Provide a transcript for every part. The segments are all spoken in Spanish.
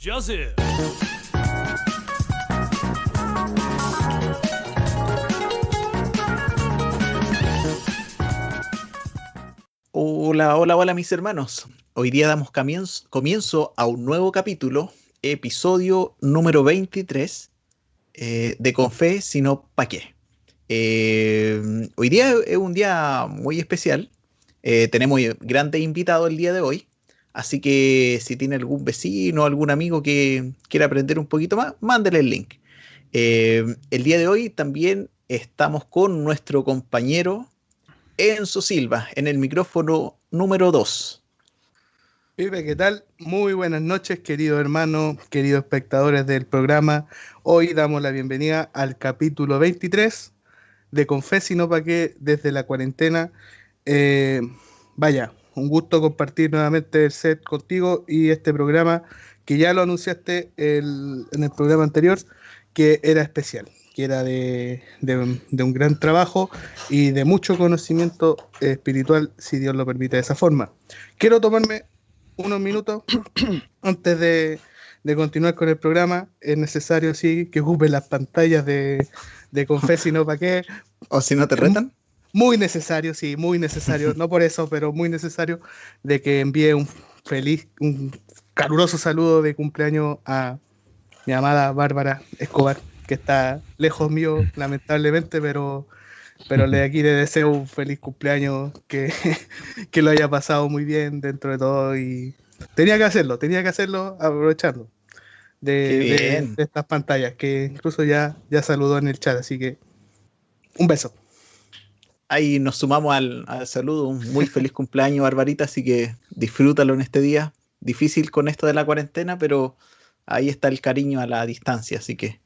Joseph. Hola, hola, hola mis hermanos. Hoy día damos comienzo, a un nuevo capítulo, episodio número 23 eh, de Confe, sino pa' qué. Eh, hoy día es un día muy especial. Eh, tenemos grandes invitados el día de hoy. Así que si tiene algún vecino algún amigo que quiera aprender un poquito más, mándele el link. el día de hoy también estamos con nuestro compañero Enzo Silva en el micrófono número 2. Pipe, ¿qué tal? Muy buenas noches, queridos hermanos, queridos espectadores del programa. Hoy damos la bienvenida al capítulo 23 de Confes y no pa' qué desde la cuarentena. Eh, vaya, un gusto compartir nuevamente el set contigo y este programa que ya lo anunciaste en el programa anterior, que era especial que era de, un gran trabajo y de mucho conocimiento espiritual, si Dios lo permite de esa forma. Quiero tomarme unos minutos antes de, continuar con el programa. Es necesario, sí, que ocupen las pantallas de, de Confes no para qué. ¿O si no te retan? Muy necesario, sí, muy necesario. no por eso, pero muy necesario de que envíe un feliz, un caluroso saludo de cumpleaños a mi amada Bárbara Escobar que está lejos mío, lamentablemente, pero, pero de aquí le deseo un feliz cumpleaños, que, que lo haya pasado muy bien dentro de todo y tenía que hacerlo, tenía que hacerlo aprovechando de, estas pantallas, que incluso ya, ya saludó en el chat, así que un beso. Ahí nos sumamos al, al saludo, un muy feliz cumpleaños, Barbarita, así que disfrútalo en este día. Difícil con esto de la cuarentena, pero ahí está el cariño a la distancia, así que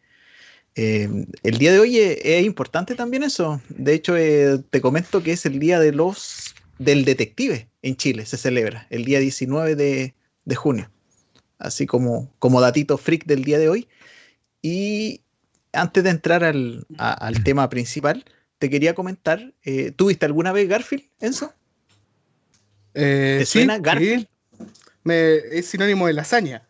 eh, el día de hoy es, importante también eso. De hecho, eh, te comento que es el día de los del detective en Chile, se celebra el día 19 de, junio. Así como, como datito freak del día de hoy. Y antes de entrar al, tema principal, te quería comentar, eh, ¿tuviste alguna vez Garfield, Enzo? ¿Te suena Garfield? es sinónimo de lasaña.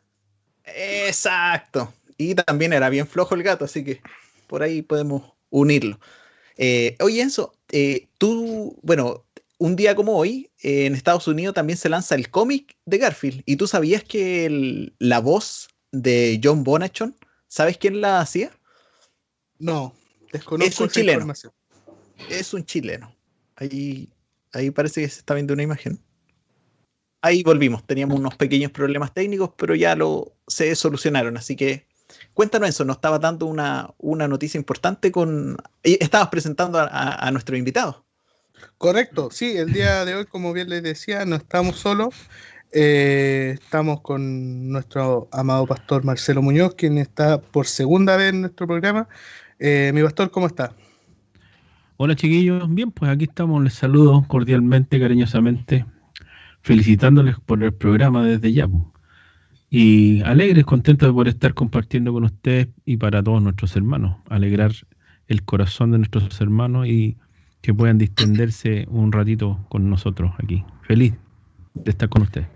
Exacto. Y también era bien flojo el gato, así que por ahí podemos unirlo. Eh, oye, Enzo, eh, tú, bueno, un día como hoy, eh, en Estados Unidos también se lanza el cómic de Garfield. ¿Y tú sabías que la voz de John Bonachon, ¿sabes quién la hacía? No, desconozco es un chileno. Es un chileno. Ahí, ahí parece que se está viendo una imagen. Ahí volvimos, teníamos unos pequeños problemas técnicos, pero ya lo se solucionaron, así que Cuéntanos eso, nos estaba dando una, noticia importante con... Estabas presentando a, nuestro invitado. Correcto, sí, el día de hoy, como bien les decía, no estamos solos. Eh, estamos con nuestro amado pastor Marcelo Muñoz, quien está por segunda vez en nuestro programa. Eh, mi pastor, ¿cómo está? Hola chiquillos, bien, pues aquí estamos, les saludo cordialmente, cariñosamente, felicitándoles por el programa desde ya. Pues. Y alegres, contentos de poder estar compartiendo con ustedes y para todos nuestros hermanos. Alegrar el corazón de nuestros hermanos y que puedan distenderse un ratito con nosotros aquí. Feliz de estar con ustedes.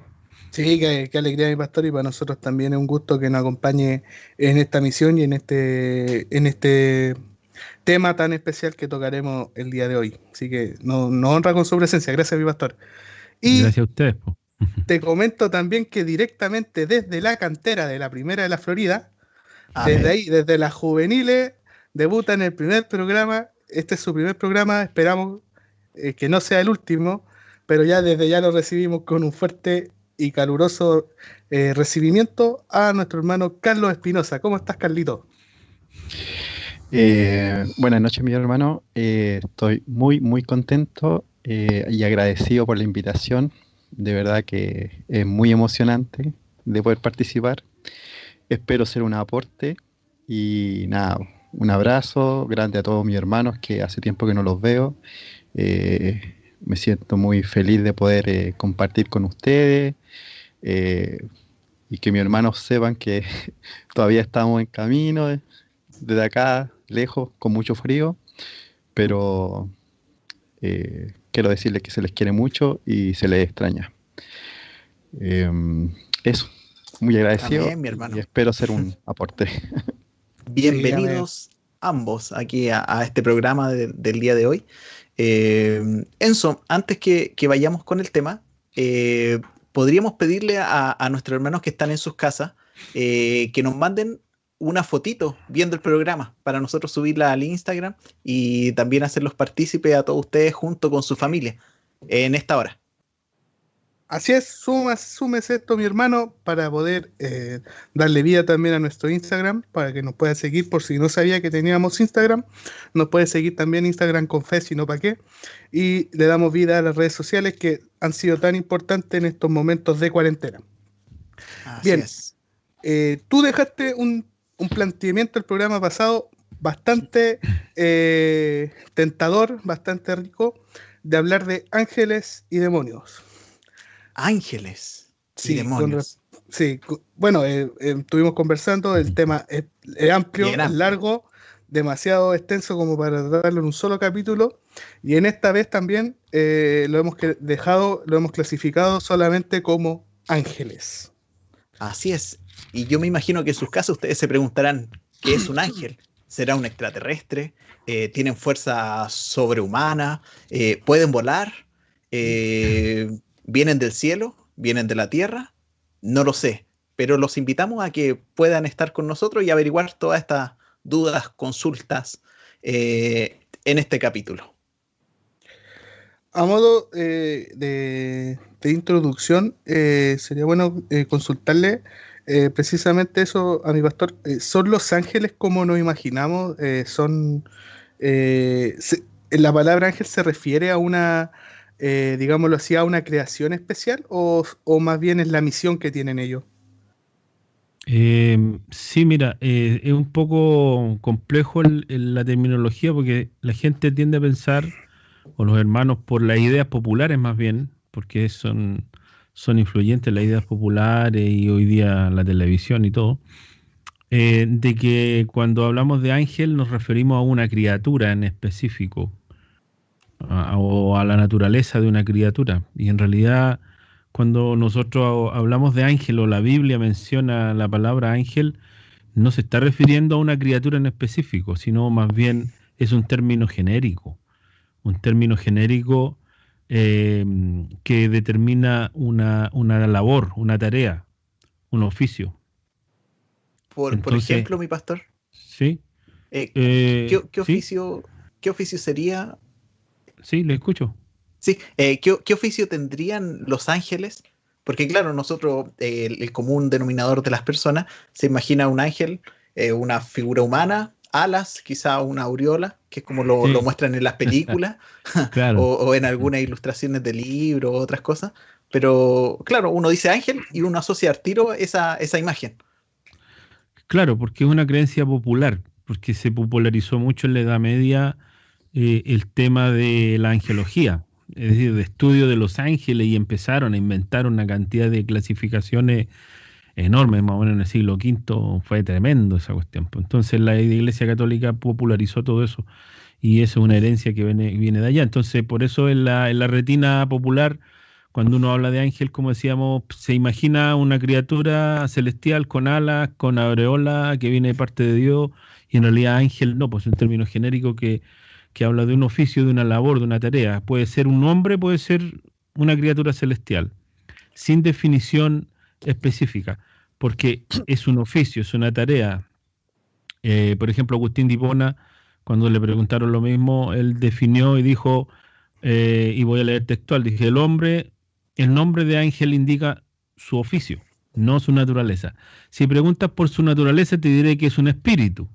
Sí, qué, alegría, mi pastor, y para nosotros también es un gusto que nos acompañe en esta misión y en este, en este tema tan especial que tocaremos el día de hoy. Así que nos, honra con su presencia. Gracias, mi pastor. Y Gracias a ustedes. Te comento también que directamente desde la cantera de la primera de la Florida, desde ahí, desde las juveniles, debuta en el primer programa. Este es su primer programa, esperamos eh, que no sea el último, pero ya desde ya lo recibimos con un fuerte y caluroso eh, recibimiento a nuestro hermano Carlos Espinosa. ¿Cómo estás, Carlito? Eh, buenas noches, mi hermano. estoy muy, muy contento y agradecido por la invitación de verdad que es muy emocionante de poder participar. Espero ser un aporte y nada, un abrazo grande a todos mis hermanos que hace tiempo que no los veo. Eh, me siento muy feliz de poder eh, compartir con ustedes eh, y que mis hermanos sepan que todavía estamos en camino desde acá, lejos, con mucho frío, pero quiero decirles que se les quiere mucho y se les extraña. Em, eso. Muy agradecido Amén, mi hermano. y espero ser un aporte. Bienvenidos ambos aquí a, a este programa de- del día de hoy. Eh, Enzo, antes que, que vayamos con el tema, eh, podríamos pedirle a, a nuestros hermanos que están en sus casas eh, que nos manden una fotito viendo el programa para nosotros subirla al Instagram y también hacerlos partícipes a todos ustedes junto con su familia en esta hora. Así es, sumas, sumes esto, mi hermano, para poder eh, darle vida también a nuestro Instagram, para que nos pueda seguir, por si no sabía que teníamos Instagram, nos puede seguir también Instagram con fe, si no para qué, y le damos vida a las redes sociales que han sido tan importantes en estos momentos de cuarentena. Así Bien. es. Eh, tú dejaste un, un planteamiento el programa pasado bastante eh, tentador, bastante rico, de hablar de ángeles y demonios. Ángeles y Sí, con demonios. Sí, bueno, eh, eh, estuvimos conversando, el tema es, es amplio, es largo, demasiado extenso como para darlo en un solo capítulo, y en esta vez también lo hemos dejado, lo hemos clasificado solamente como ángeles. Así es. Y yo me imagino que en sus casas ustedes se preguntarán, ¿qué es un ángel? ¿Será un extraterrestre? Eh, ¿Tienen fuerza sobrehumana? Eh, ¿Pueden volar? Eh, ¿Vienen del cielo? ¿Vienen de la tierra? No lo sé. Pero los invitamos a que puedan estar con nosotros y averiguar todas estas dudas, consultas eh, en este capítulo. A modo eh, de, de introducción, eh, sería bueno eh, consultarle eh, precisamente eso a mi pastor. Eh, ¿Son los ángeles como nos imaginamos? Eh, ¿Son la palabra ángel se refiere a una, digámoslo así, a una creación especial o, o más bien es la misión que tienen ellos? Eh, sí, mira, es un poco complejo el- la terminología porque la gente tiende a pensar, o los hermanos, por las ideas populares más bien, porque son, son influyentes las ideas populares y hoy día la televisión y todo, eh, de que cuando hablamos de ángel nos referimos a una criatura en específico, o a la naturaleza de una criatura. Y en realidad cuando nosotros hablamos de ángel o la Biblia menciona la palabra ángel, no se está refiriendo a una criatura en específico, sino más bien es un término genérico, un término genérico eh, que determina una, una labor, una tarea, un oficio. Por, ejemplo, mi pastor, ¿Sí? eh, Eh, ¿qué, oficio, ¿qué oficio sería Sí, le escucho. Sí, eh, ¿qué, qué oficio tendrían los ángeles? Porque claro, nosotros, eh, el, el común denominador de las personas, se imagina un ángel, eh, una figura humana, alas, quizá una aureola, que es como lo, Sí. lo muestran en las películas, Claro. o, o en algunas ilustraciones de libros, o otras cosas. Pero claro, uno dice ángel y uno asocia al tiro esa, esa imagen. Claro, porque es una creencia popular, porque se popularizó mucho en la Edad Media eh, el tema de la angelología, es decir, de estudio de los ángeles y empezaron a inventar una cantidad de clasificaciones enormes, más o menos en el siglo V fue tremendo esa cuestión. pues. Entonces la Iglesia Católica popularizó todo eso y eso es una herencia que viene, viene de allá. Entonces por eso en la, en la retina popular, cuando uno habla de ángel, como decíamos, se imagina una criatura celestial con alas, con aureola, que viene de parte de Dios, y en realidad ángel no, pues es un término genérico que, que habla de un oficio, de una labor, de una tarea. Puede ser un hombre, puede ser una criatura celestial, sin definición específica, porque es un oficio, es una tarea. Eh, por ejemplo, Agustín Dipona, cuando le preguntaron lo mismo, él definió y dijo, eh, y voy a leer textual, dije, el hombre, el nombre de ángel indica su oficio, no su naturaleza. Si preguntas por su naturaleza, te diré que es un espíritu.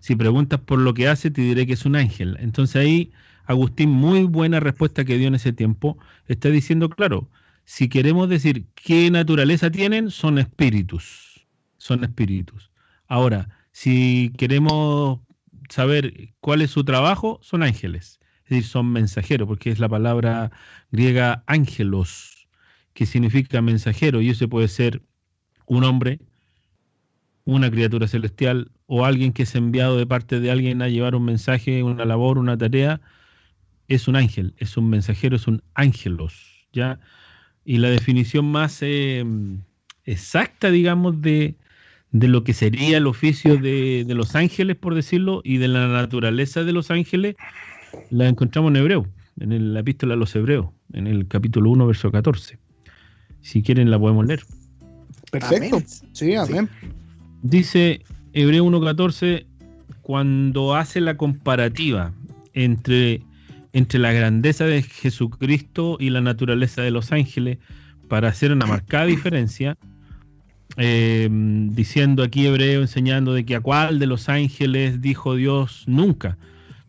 Si preguntas por lo que hace, te diré que es un ángel. Entonces ahí, Agustín, muy buena respuesta que dio en ese tiempo, está diciendo, claro, si queremos decir qué naturaleza tienen, son espíritus. Son espíritus. Ahora, si queremos saber cuál es su trabajo, son ángeles. Es decir, son mensajeros, porque es la palabra griega ángelos, que significa mensajero, y ese puede ser un hombre, una criatura celestial o alguien que es enviado de parte de alguien a llevar un mensaje, una labor, una tarea, es un ángel, es un mensajero, es un ángelos, ¿ya? Y la definición más eh, exacta, digamos, de, de lo que sería el oficio de, de, los ángeles, por decirlo, y de la naturaleza de los ángeles, la encontramos en Hebreo, en la epístola a los Hebreos, en el capítulo 1, verso 14. Si quieren, la podemos leer. Perfecto. Sí, amén. Dice Hebreo 1.14, cuando hace la comparativa entre, entre la grandeza de Jesucristo y la naturaleza de los ángeles, para hacer una marcada diferencia, eh, diciendo aquí Hebreo, enseñando de que a cuál de los ángeles dijo Dios nunca,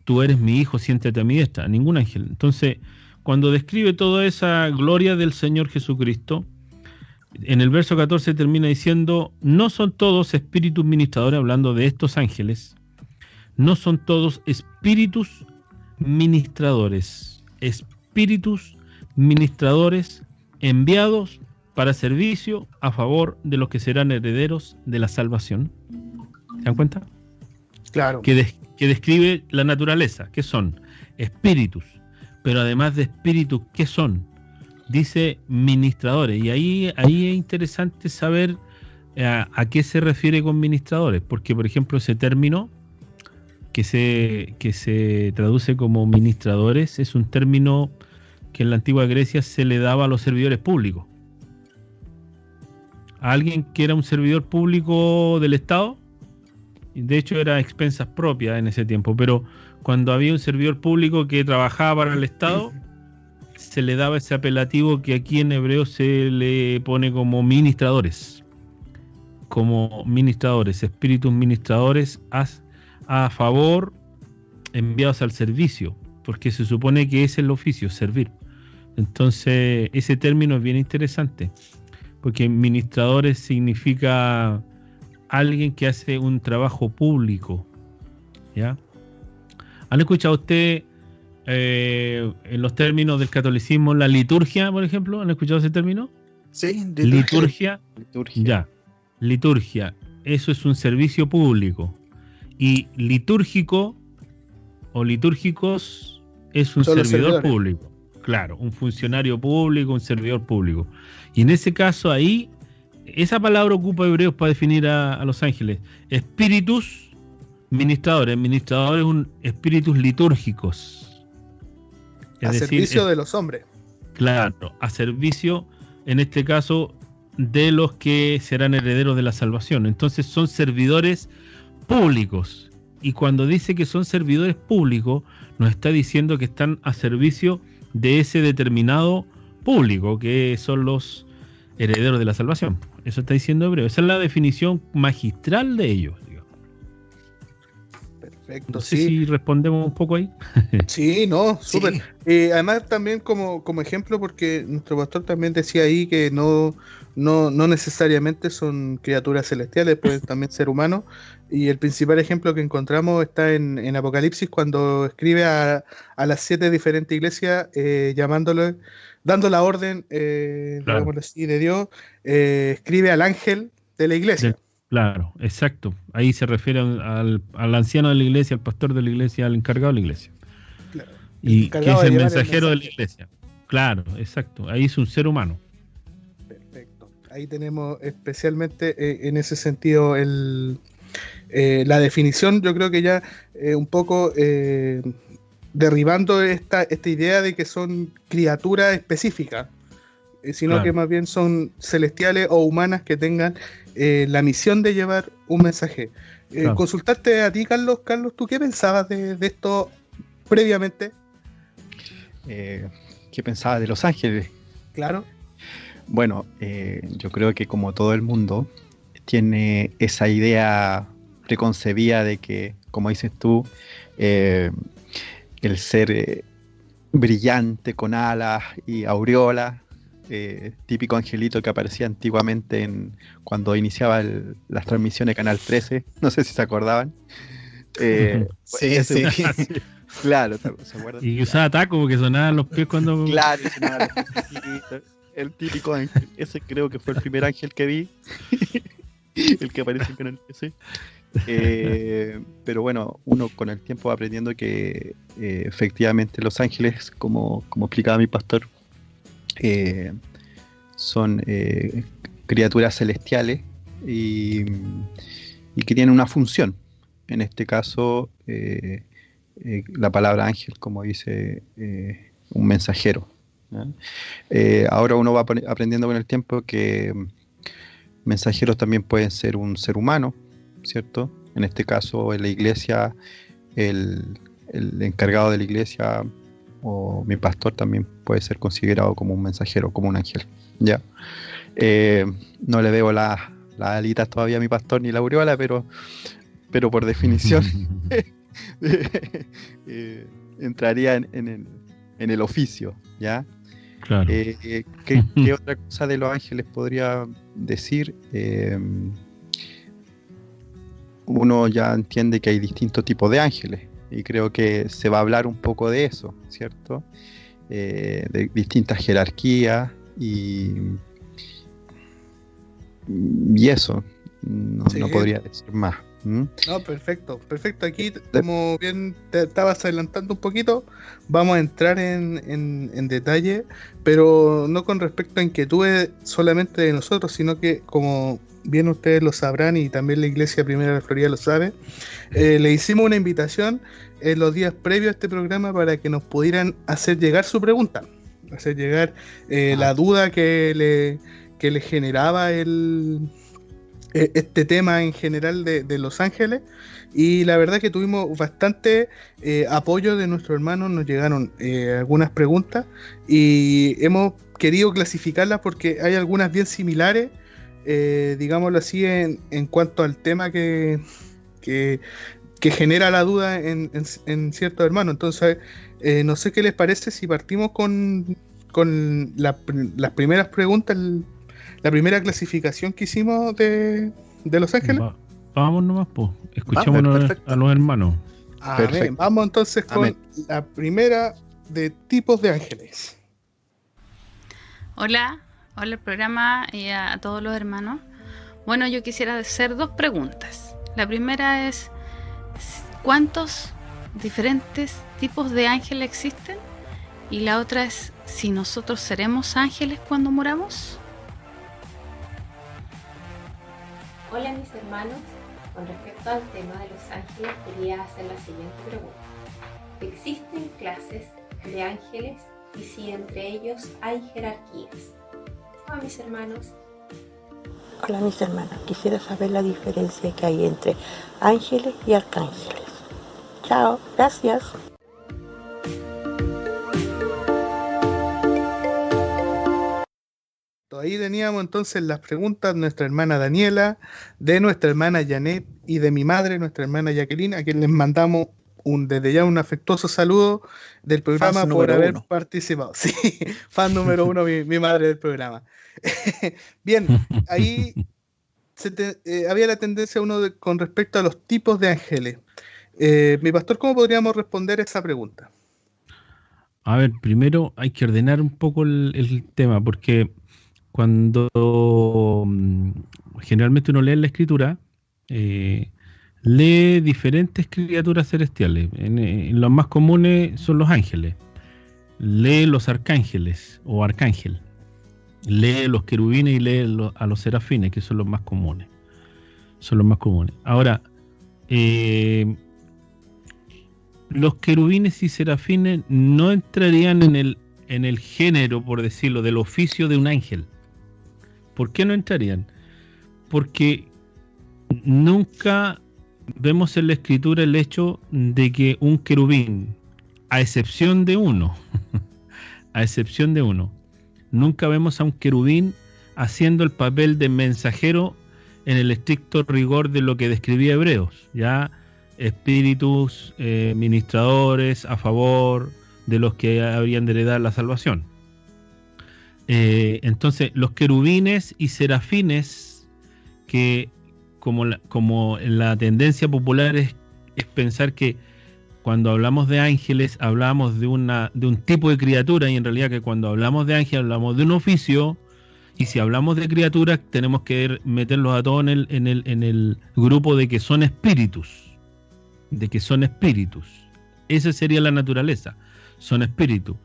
tú eres mi hijo, siéntate a mi diestra, ningún ángel. Entonces, cuando describe toda esa gloria del Señor Jesucristo, en el verso 14 termina diciendo, no son todos espíritus ministradores, hablando de estos ángeles, no son todos espíritus ministradores, espíritus ministradores enviados para servicio a favor de los que serán herederos de la salvación. ¿Se dan cuenta? Claro. Que, que describe la naturaleza, que son espíritus, pero además de espíritus, ¿qué son? dice ministradores. Y ahí, ahí es interesante saber eh, a, a, qué se refiere con ministradores, porque por ejemplo ese término que se, que se traduce como ministradores es un término que en la antigua Grecia se le daba a los servidores públicos. A alguien que era un servidor público del Estado, de hecho era expensas propias en ese tiempo, pero cuando había un servidor público que trabajaba para el Estado, se le daba ese apelativo que aquí en hebreo se le pone como ministradores. Como ministradores, espíritus ministradores a, a favor, enviados al servicio, porque se supone que es el oficio, servir. Entonces, ese término es bien interesante, porque ministradores significa alguien que hace un trabajo público. ¿Ya? ¿Han escuchado ustedes eh, en los términos del catolicismo, la liturgia, por ejemplo, ¿han escuchado ese término? Sí, liturgia. Liturgia. Ya, liturgia. Eso es un servicio público. Y litúrgico o litúrgicos es un servidor público. Claro, un funcionario público, un servidor público. Y en ese caso ahí, esa palabra ocupa hebreos para definir a, a los ángeles. Espíritus ministradores. Ministradores, un espíritus litúrgicos a servicio de los hombres. Claro, a servicio, en este caso, de los que serán herederos de la salvación. Entonces son servidores públicos. Y cuando dice que son servidores públicos, nos está diciendo que están a servicio de ese determinado público, que son los herederos de la salvación. Eso está diciendo Hebreo. Esa es la definición magistral de ellos. Perfecto, no sé sí. si respondemos un poco ahí. sí, no, súper. Sí. Eh, además, también como, como ejemplo, porque nuestro pastor también decía ahí que no, no, no necesariamente son criaturas celestiales, pueden también ser humanos. Y el principal ejemplo que encontramos está en, en Apocalipsis, cuando escribe a, a, las siete diferentes iglesias, eh, llamándole, dando la orden, eh, claro. así, de Dios, eh, escribe al ángel de la iglesia. Claro, exacto. Ahí se refiere al, al, anciano de la iglesia, al pastor de la iglesia, al encargado de la iglesia. Claro. Y que es el mensajero el de la iglesia. Claro, exacto. Ahí es un ser humano. Ahí tenemos especialmente eh, en ese sentido el, eh, la definición, yo creo que ya eh, un poco eh, derribando esta, esta idea de que son criaturas específicas sino claro. que más bien son celestiales o humanas que tengan eh, la misión de llevar un mensaje. Eh, claro. Consultaste a ti, Carlos. Carlos, ¿tú qué pensabas de, de esto previamente? Eh, ¿Qué pensaba de Los Ángeles? Claro. Bueno, eh, yo creo que como todo el mundo tiene esa idea preconcebida de que, como dices tú, eh, el ser brillante con alas y aureolas eh, típico angelito que aparecía antiguamente en, cuando iniciaba el, las transmisiones de Canal 13, no sé si se acordaban. Eh, sí, ese, sí. claro, ¿se acuerdan? Y usaba taco porque sonaban los pies cuando... Claro, sonaban los pies, el típico ángel. Ese creo que fue el primer ángel que vi. el que aparece en Canal 13. Eh, pero bueno, uno con el tiempo va aprendiendo que eh, efectivamente los ángeles, como, como explicaba mi pastor, eh, son eh, criaturas celestiales y, que tienen una función. En este caso, la palabra ángel, como dice un mensajero. Ahora uno va aprendiendo con el tiempo que mensajeros también pueden ser un ser humano, ¿cierto? En este caso, en la iglesia, el, el encargado de la iglesia o mi pastor también puede ser considerado como un mensajero, como un ángel. ¿ya? Eh, no le veo las alitas todavía a mi pastor ni la aureola, pero, pero por definición eh, entraría en, el, oficio. ¿ya? Eh, ¿qué, otra cosa de los ángeles podría decir? uno ya entiende que hay distintos tipos de ángeles y creo que se va a hablar un poco de eso, ¿cierto? Eh, de distintas jerarquías y, y eso, no, podría decir más. No, perfecto, perfecto. Aquí, como bien te estabas adelantando un poquito, vamos a entrar en, en, detalle, pero no con respecto a inquietudes solamente de nosotros, sino que como bien ustedes lo sabrán y también la Iglesia Primera de Florida lo sabe, eh, le hicimos una invitación en los días previos a este programa para que nos pudieran hacer llegar su pregunta, hacer llegar eh, la duda que le, que le generaba el, este tema en general de, Los Ángeles y la verdad que tuvimos bastante eh, apoyo de nuestros hermanos, nos llegaron algunas preguntas y hemos querido clasificarlas porque hay algunas bien similares eh, digámoslo así, en, en, cuanto al tema que, que, genera la duda en, en, ciertos hermanos. Entonces, eh, no sé qué les parece si partimos con, con las primeras preguntas, la primera clasificación que hicimos de, Los Ángeles. vamos nomás, pues. Escuchémonos a los hermanos. vamos entonces con la primera de tipos de ángeles. Hola, Hola el programa y a, todos los hermanos. Bueno, yo quisiera hacer dos preguntas. La primera es, ¿cuántos diferentes tipos de ángeles existen? Y la otra es, si nosotros seremos ángeles cuando muramos. Hola mis hermanos, con respecto al tema de los ángeles quería hacer la siguiente pregunta. ¿Existen clases de ángeles y si entre ellos hay jerarquías? a mis hermanos. Hola mis hermanos, quisiera saber la diferencia que hay entre ángeles y arcángeles. Chao, gracias. Ahí teníamos entonces las preguntas de nuestra hermana Daniela, de nuestra hermana Janet y de mi madre, nuestra hermana Jacqueline, a quien les mandamos un, desde ya un afectuoso saludo del programa por haber participado. Sí, fan número uno, mi, madre del programa. Bien, ahí eh, había la tendencia uno con respecto a los tipos de ángeles. Eh, mi pastor, ¿cómo podríamos responder esa pregunta? A ver, primero hay que ordenar un poco el, tema, porque cuando mm, generalmente uno lee la escritura, eh, lee diferentes criaturas celestiales. En, los más comunes son los ángeles. Lee los arcángeles o arcángel. Lee los querubines y lee a los serafines, que son los más comunes. Son los más comunes. Ahora, eh, los querubines y serafines no entrarían en el, en el género, por decirlo, del oficio de un ángel. ¿Por qué no entrarían? Porque nunca vemos en la escritura el hecho de que un querubín, a excepción de uno, a excepción de uno, nunca vemos a un querubín haciendo el papel de mensajero en el estricto rigor de lo que describía Hebreos, ya espíritus eh, ministradores a favor de los que habrían de heredar la salvación. Eh, entonces, los querubines y serafines que como la, como la tendencia popular es, pensar que cuando hablamos de ángeles hablamos de, una, de un tipo de criatura y en realidad que cuando hablamos de ángel hablamos de un oficio y si hablamos de criaturas tenemos que meterlos a todos en el, en el, en el grupo de que son espíritus, de que son espíritus. Esa sería la naturaleza, son espíritus.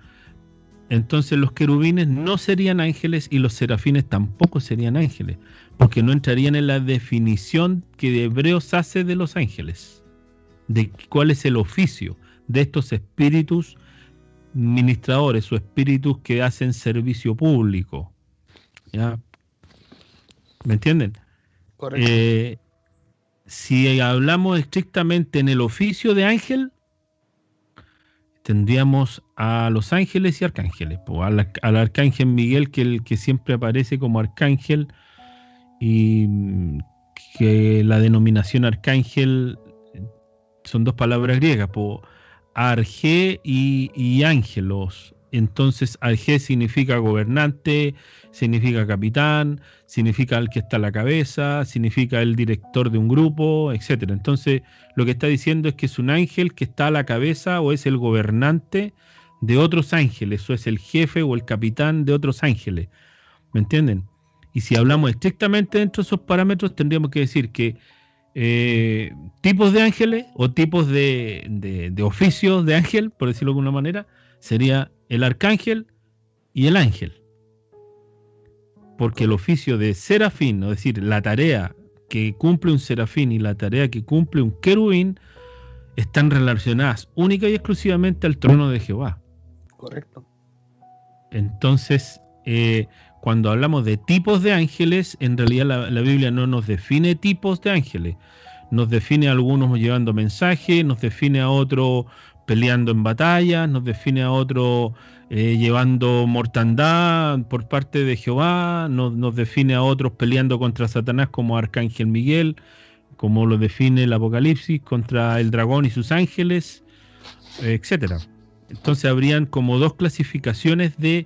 Entonces los querubines no serían ángeles y los serafines tampoco serían ángeles, porque no entrarían en la definición que de Hebreos hace de los ángeles, de cuál es el oficio de estos espíritus ministradores o espíritus que hacen servicio público. ¿Ya? ¿Me entienden? Correcto. Eh, si hablamos estrictamente en el oficio de ángel, tendríamos a los ángeles y arcángeles. al, arcángel Miguel, que el que siempre aparece como arcángel, y mm, que la denominación arcángel son dos palabras griegas, po, arge y, y ángelos. Entonces, arge significa gobernante, significa capitán, significa el que está a la cabeza, significa el director de un grupo, etcétera. Entonces, lo que está diciendo es que es un ángel que está a la cabeza o es el gobernante de otros ángeles, o es el jefe o el capitán de otros ángeles. ¿Me entienden? Y si hablamos estrictamente dentro de esos parámetros, tendríamos que decir que eh, tipos de ángeles o tipos de, de, de oficios de ángel, por decirlo de alguna manera, sería el arcángel y el ángel. Porque el oficio de serafín, es decir, la tarea que cumple un serafín y la tarea que cumple un querubín, están relacionadas única y exclusivamente al trono de Jehová. Correcto. Entonces, eh, cuando hablamos de tipos de ángeles, en realidad la, la Biblia no nos define tipos de ángeles. Nos define a algunos llevando mensajes, nos define a otros peleando en batallas, nos define a otros eh, llevando mortandad por parte de Jehová, nos, nos define a otros peleando contra Satanás como Arcángel Miguel, como lo define el Apocalipsis, contra el dragón y sus ángeles, eh, etcétera. Entonces habrían como dos clasificaciones de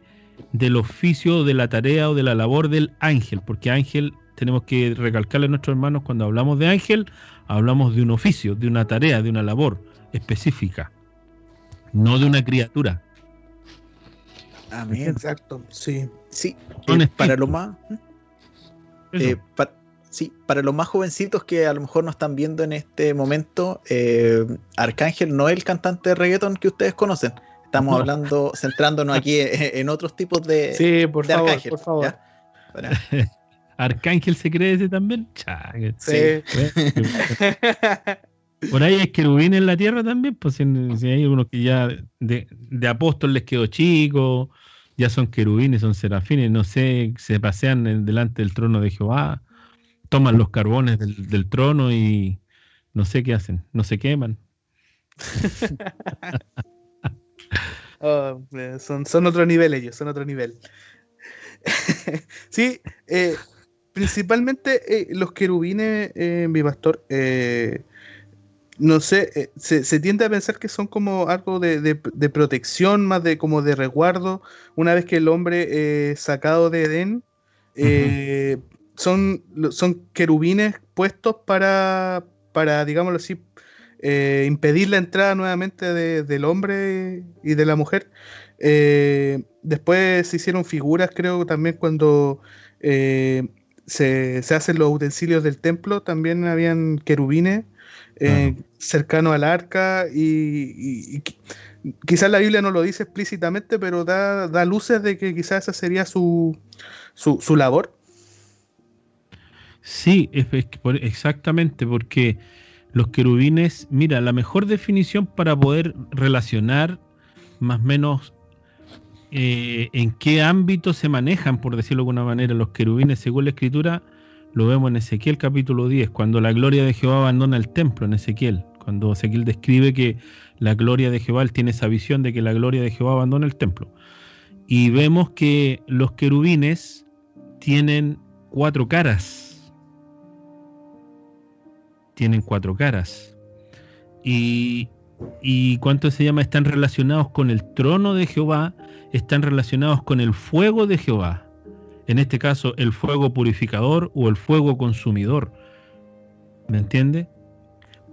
del oficio, de la tarea o de la labor del ángel, porque ángel tenemos que recalcarle a nuestros hermanos cuando hablamos de ángel, hablamos de un oficio, de una tarea, de una labor específica, no de una criatura. Amén. Exacto, sí. Sí, eh, para lo más. Eh, pa- sí, para los más jovencitos que a lo mejor no están viendo en este momento, eh, Arcángel no es el cantante de reggaeton que ustedes conocen. Estamos No. hablando, centrándonos aquí en, en otros tipos de, Sí, por de favor, Arcángel. por favor. Arcángel se cree ese también. Que- Sí. Por ahí hay querubín en la tierra también, pues si, hay unos que ya de, de apóstol les quedó chico, ya son querubines, son serafines, no sé, se pasean delante del trono de Jehová, toman los carbones del, del trono y no sé qué hacen, no se queman. Oh, eh, son, son otro nivel ellos, son otro nivel. sí, eh, principalmente eh, los querubines, eh, mi pastor, eh, no sé, eh, se, se tiende a pensar que son como algo de, de- de protección, más de como de resguardo. Una vez que el hombre eh, sacado de Edén, eh, son, son querubines puestos para, para digámoslo así, eh, impedir la entrada nuevamente de- del hombre y de la mujer. Después se hicieron figuras, creo, también cuando eh, se, se hacen los utensilios del templo, también habían querubines eh, cercanos al arca y, y- y qui- quizás la Biblia no lo dice explícitamente, pero da, da luces de que quizás esa sería su, su, su labor. Sí, es- es exactamente, porque los querubines, mira, la mejor definición para poder relacionar más o menos eh, en qué ámbito se manejan, por decirlo de alguna manera, los querubines según la escritura, lo vemos en Ezequiel capítulo 10, cuando la gloria de Jehová abandona el templo en Ezequiel, cuando Ezequiel describe que la gloria de Jehová, él tiene esa visión de que la gloria de Jehová abandona el templo. Y vemos que los querubines tienen cuatro caras tienen cuatro caras. Y, y ¿cuánto se llama? Están relacionados con el trono de Jehová, están relacionados con el fuego de Jehová. En este caso, el fuego purificador o el fuego consumidor. ¿Me entiende?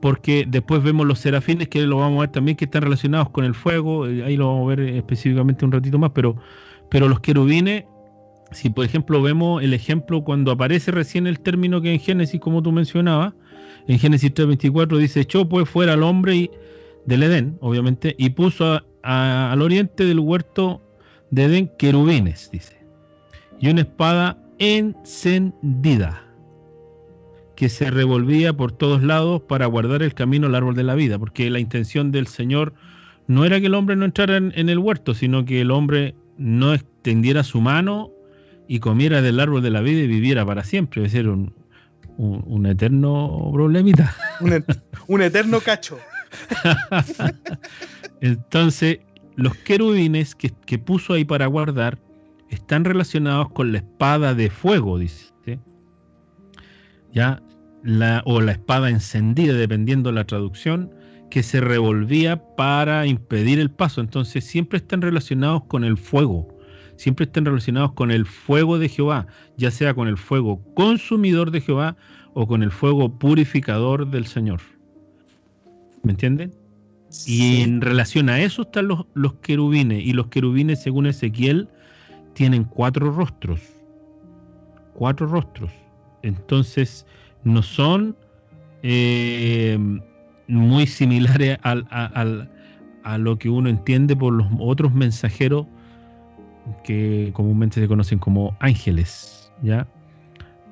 Porque después vemos los serafines, que lo vamos a ver también, que están relacionados con el fuego. eh, Ahí lo vamos a ver específicamente un ratito más, pero, pero los querubines si por ejemplo vemos el ejemplo cuando aparece recién el término que en Génesis, como tú mencionabas, en Génesis 3.24 dice, echó pues fuera al hombre y, del Edén, obviamente, y puso a- al oriente del huerto de Edén querubines, dice. Y una espada encendida que se revolvía por todos lados para guardar el camino al árbol de la vida, porque la intención del Señor no era que el hombre no entrara en, el huerto, sino que el hombre no extendiera su mano y comiera del árbol de la vida y viviera para siempre. Es decir, un, un, eterno problemita. Un, eterno cacho. Entonces, los querubines que, que, puso ahí para guardar están relacionados con la espada de fuego, dice. ¿Ya? La, o la espada encendida, dependiendo de la traducción, que se revolvía para impedir el paso. Entonces siempre están relacionados con el fuego, siempre están relacionados con el fuego de Jehová, ya sea con el fuego consumidor de Jehová o con el fuego purificador del Señor. ¿Me entienden? Y en relación a eso están los, los querubines. Y los querubines, según Ezequiel, tienen cuatro rostros. Cuatro rostros. Entonces, no son eh, muy similares al, a lo que uno entiende por los otros mensajeros que comúnmente se conocen como ángeles, ¿ya?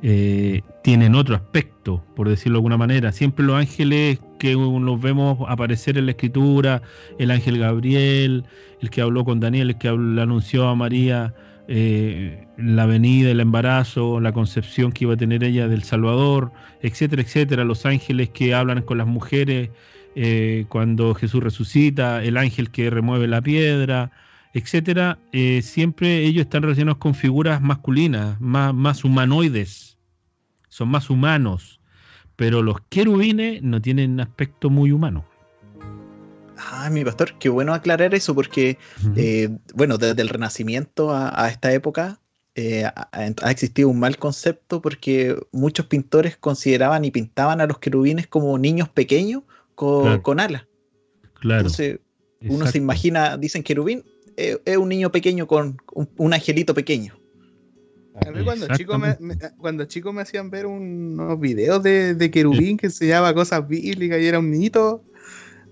Eh, tienen otro aspecto, por decirlo de alguna manera. Siempre los ángeles que los vemos aparecer en la escritura, el ángel Gabriel, el que habló con Daniel, el que le anunció a María eh, la venida, el embarazo, la concepción que iba a tener ella del Salvador, etcétera, etcétera. Los ángeles que hablan con las mujeres eh, cuando Jesús resucita, el ángel que remueve la piedra, etcétera. siempre ellos están relacionados con figuras masculinas, más, más humanoides son más humanos, pero los querubines no tienen aspecto muy humano. Ah, mi pastor, qué bueno aclarar eso porque, eh, bueno, desde el Renacimiento a, esta época eh, ha, existido un mal concepto porque muchos pintores consideraban y pintaban a los querubines como niños pequeños con, alas. Claro. Entonces, uno se imagina, dicen querubín, eh, es un niño pequeño con un angelito pequeño. A mí cuando chico me, cuando chico me hacían ver unos videos de, de querubín que enseñaba cosas bíblicas y era un niñito,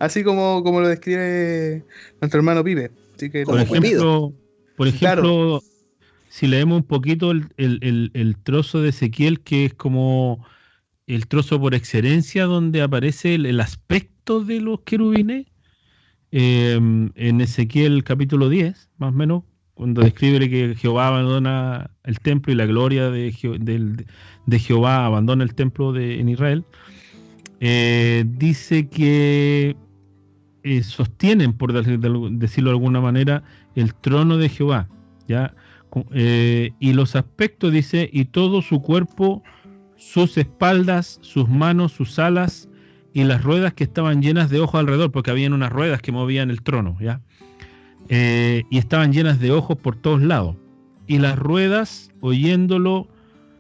así como, como lo describe nuestro hermano Pibe. por ejemplo, por ejemplo si leemos un poquito el, trozo de Ezequiel, que es como el trozo por excelencia donde aparece el, aspecto de los querubines, eh, en Ezequiel capítulo 10, más o menos, cuando describe que Jehová abandona el templo y la gloria de, Jehová abandona el templo de, en Israel, eh, dice que eh, sostienen, por decirlo de alguna manera, el trono de Jehová, ¿ya? Eh, y los aspectos, dice, y todo su cuerpo, sus espaldas, sus manos, sus alas y las ruedas que estaban llenas de ojos alrededor, porque habían unas ruedas que movían el trono, ¿ya? Eh, y estaban llenas de ojos por todos lados. Y las ruedas, oyéndolo,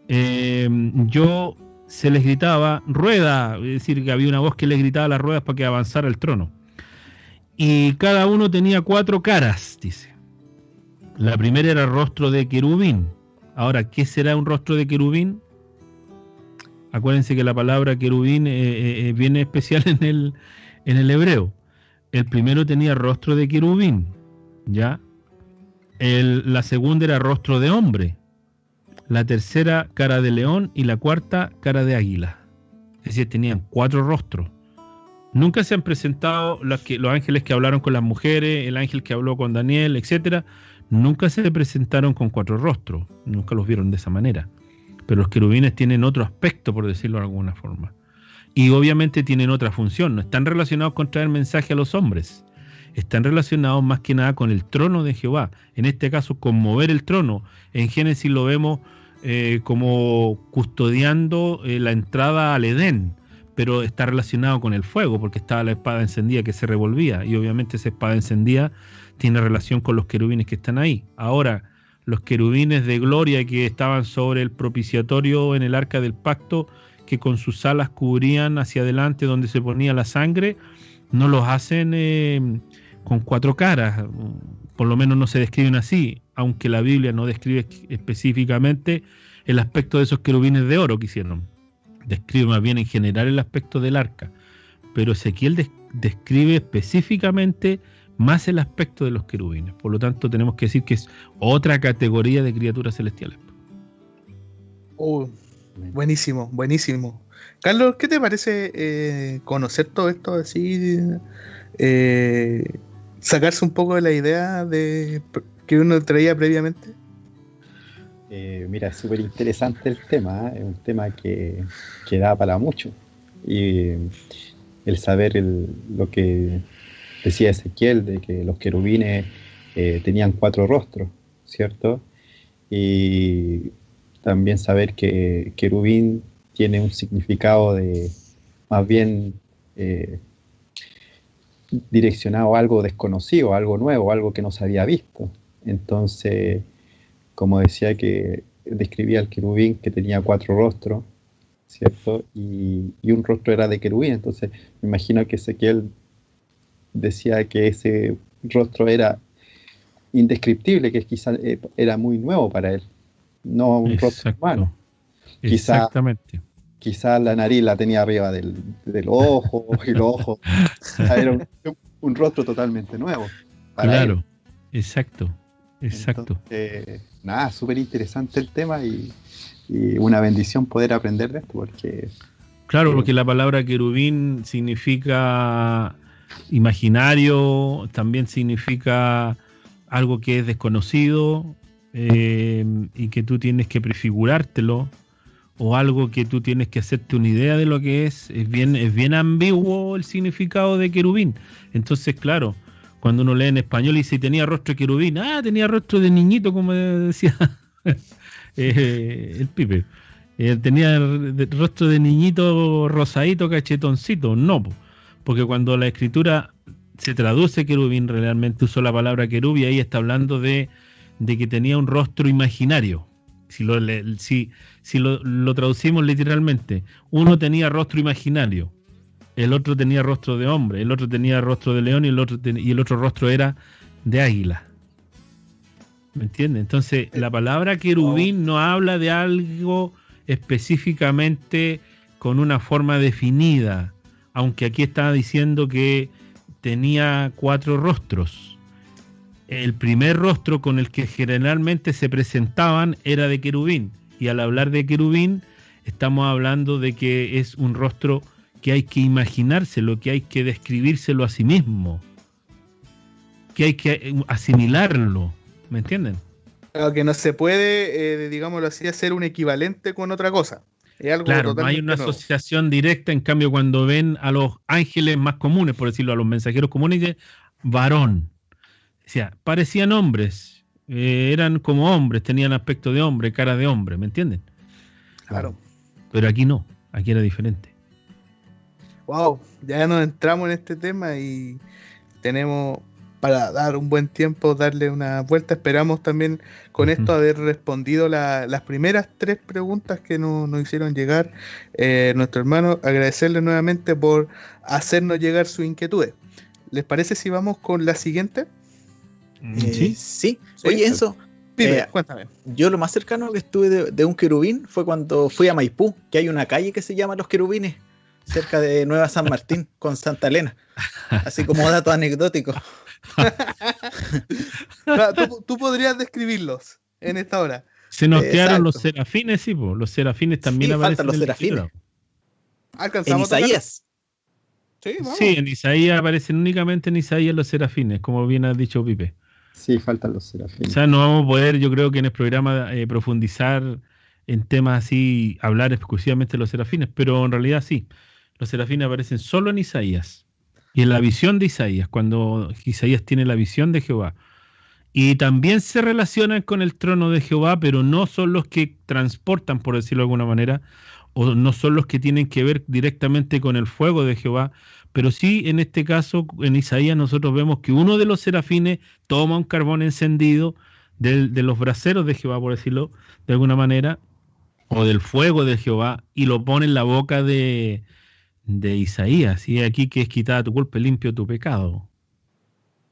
eh, yo se les gritaba, rueda, es decir, que había una voz que les gritaba a las ruedas para que avanzara el trono. Y cada uno tenía cuatro caras, dice. La primera era rostro de querubín. Ahora, ¿qué será un rostro de querubín? Acuérdense que la palabra querubín eh, viene especial en el, en el hebreo. El primero tenía rostro de querubín, ¿ya? la segunda era rostro de hombre, la tercera cara de león y la cuarta cara de águila. Es decir, tenían cuatro rostros. Nunca se han presentado los, ángeles que hablaron con las mujeres, el ángel que habló con Daniel, etcétera. Nunca se presentaron con cuatro rostros, nunca los vieron de esa manera. Pero los querubines tienen otro aspecto, por decirlo de alguna forma. Y obviamente tienen otra función, no están relacionados con traer mensaje a los hombres están relacionados más que nada con el trono de Jehová. En este caso, con mover el trono. En Génesis lo vemos eh, como custodiando eh, la entrada al Edén, pero está relacionado con el fuego, porque estaba la espada encendida que se revolvía, y obviamente esa espada encendida tiene relación con los querubines que están ahí. Ahora, los querubines de gloria que estaban sobre el propiciatorio en el arca del pacto, que con sus alas cubrían hacia adelante donde se ponía la sangre, no los hacen eh, con cuatro caras, por lo menos no se describen así, aunque la Biblia no describe específicamente el aspecto de esos querubines de oro que hicieron. Describe más bien en general el aspecto del arca, pero Ezequiel describe específicamente más el aspecto de los querubines. Por lo tanto, tenemos que decir que es otra categoría de criaturas celestiales. Uh, buenísimo, buenísimo. Carlos, ¿qué te parece eh, conocer todo esto así? Eh, sacarse un poco de la idea de que uno traía previamente. Eh, mira, es súper interesante el tema, es un tema que, que, da para mucho. Y el saber lo que decía Ezequiel, de que los querubines tenían cuatro rostros, ¿cierto? Y también saber que querubín tiene un significado de más bien eh, direccionado a algo desconocido, algo nuevo, algo que no se había visto. Entonces, como decía que describía al querubín que tenía cuatro rostros, ¿cierto? Y, un rostro era de querubín, entonces me imagino que Ezequiel decía que ese rostro era indescriptible, que quizás eh, era muy nuevo para él no un rostro humano. Exactamente. Quizás la nariz la tenía arriba del, ojo y los ojos. era un, rostro totalmente nuevo. Claro, exacto, exacto. nada, súper interesante el tema y, una bendición poder aprender de esto porque... Claro, porque la palabra querubín significa imaginario, también significa algo que es desconocido, eh, y que tú tienes que prefigurártelo o algo que tú tienes que hacerte una idea de lo que es, es bien, es bien ambiguo el significado de querubín. Entonces, claro, cuando uno lee en español y dice tenía rostro de querubín, ah, tenía rostro de niñito, como decía eh, el pipe. Eh, tenía rostro de niñito rosadito, cachetoncito. No, porque cuando la escritura se traduce querubín, realmente usó la palabra querubín y ahí está hablando de de que tenía un rostro imaginario. Si lo, si, si lo, traducimos literalmente, uno tenía rostro imaginario, el otro tenía rostro de hombre, el otro tenía rostro de león y el otro, y el otro rostro era de águila. ¿Me entiendes? Entonces, la palabra querubín no habla de algo específicamente con una forma definida, aunque aquí estaba diciendo que tenía cuatro rostros el primer rostro con el que generalmente se presentaban era de querubín. Y al hablar de querubín, estamos hablando de que es un rostro que hay que imaginárselo, que hay que describírselo a sí mismo, que hay que eh, asimilarlo. ¿Me entienden? Claro, que no se puede, eh, digámoslo así, hacer un equivalente con otra cosa. claro, no hay una asociación directa, en cambio, cuando ven a los ángeles más comunes, por decirlo, a los mensajeros comunes, varón parecían hombres, eh, eran como hombres, tenían aspecto de hombre, cara de hombre, ¿me entienden? Claro. Pero aquí no, aquí era diferente. Wow, ya nos entramos en este tema y tenemos para dar un buen tiempo, darle una vuelta. Esperamos también con esto haber respondido las primeras tres preguntas que nos, hicieron llegar eh, nuestro hermano. Agradecerle nuevamente por hacernos llegar su inquietudes. ¿Les parece si vamos con la siguiente? Eh, ¿Sí? Oye, eso. Eh, cuéntame. Yo lo más cercano que estuve de, un querubín fue cuando fui a Maipú, que hay una calle que se llama Los Querubines, cerca de Nueva San Martín, con Santa Elena. Así como dato anecdótico. ¿Tú, podrías describirlos en esta hora. Se nos quedaron los serafines, sí, los serafines también aparecen. los serafines. En Isaías. Sí, sí, en Isaías aparecen únicamente en Isaías los serafines, como bien ha dicho Pipe. Sí, faltan los serafines. O sea, no vamos a poder, yo creo que en el programa, eh, profundizar en temas así, hablar exclusivamente de los serafines, pero en realidad sí, los serafines aparecen solo en Isaías y en la visión de Isaías, cuando Isaías tiene la visión de Jehová. Y también se relacionan con el trono de Jehová, pero no son los que transportan, por decirlo de alguna manera, o no son los que tienen que ver directamente con el fuego de Jehová, pero sí en este caso, en Isaías, nosotros vemos que uno de los serafines toma un carbón encendido de, los braseros de Jehová, por decirlo de alguna manera, o del fuego de Jehová, y lo pone en la boca de, de Isaías. Y aquí que es quitada tu culpa, limpio tu pecado.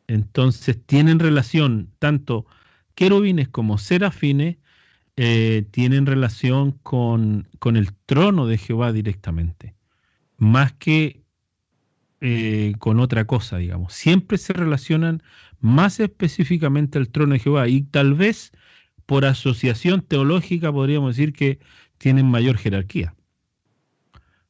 Entonces tienen relación tanto querubines como serafines, eh, tienen relación con, con el trono de Jehová directamente. Más que eh, con otra cosa, digamos. Siempre se relacionan más específicamente al trono de Jehová y tal vez por asociación teológica podríamos decir que tienen mayor jerarquía.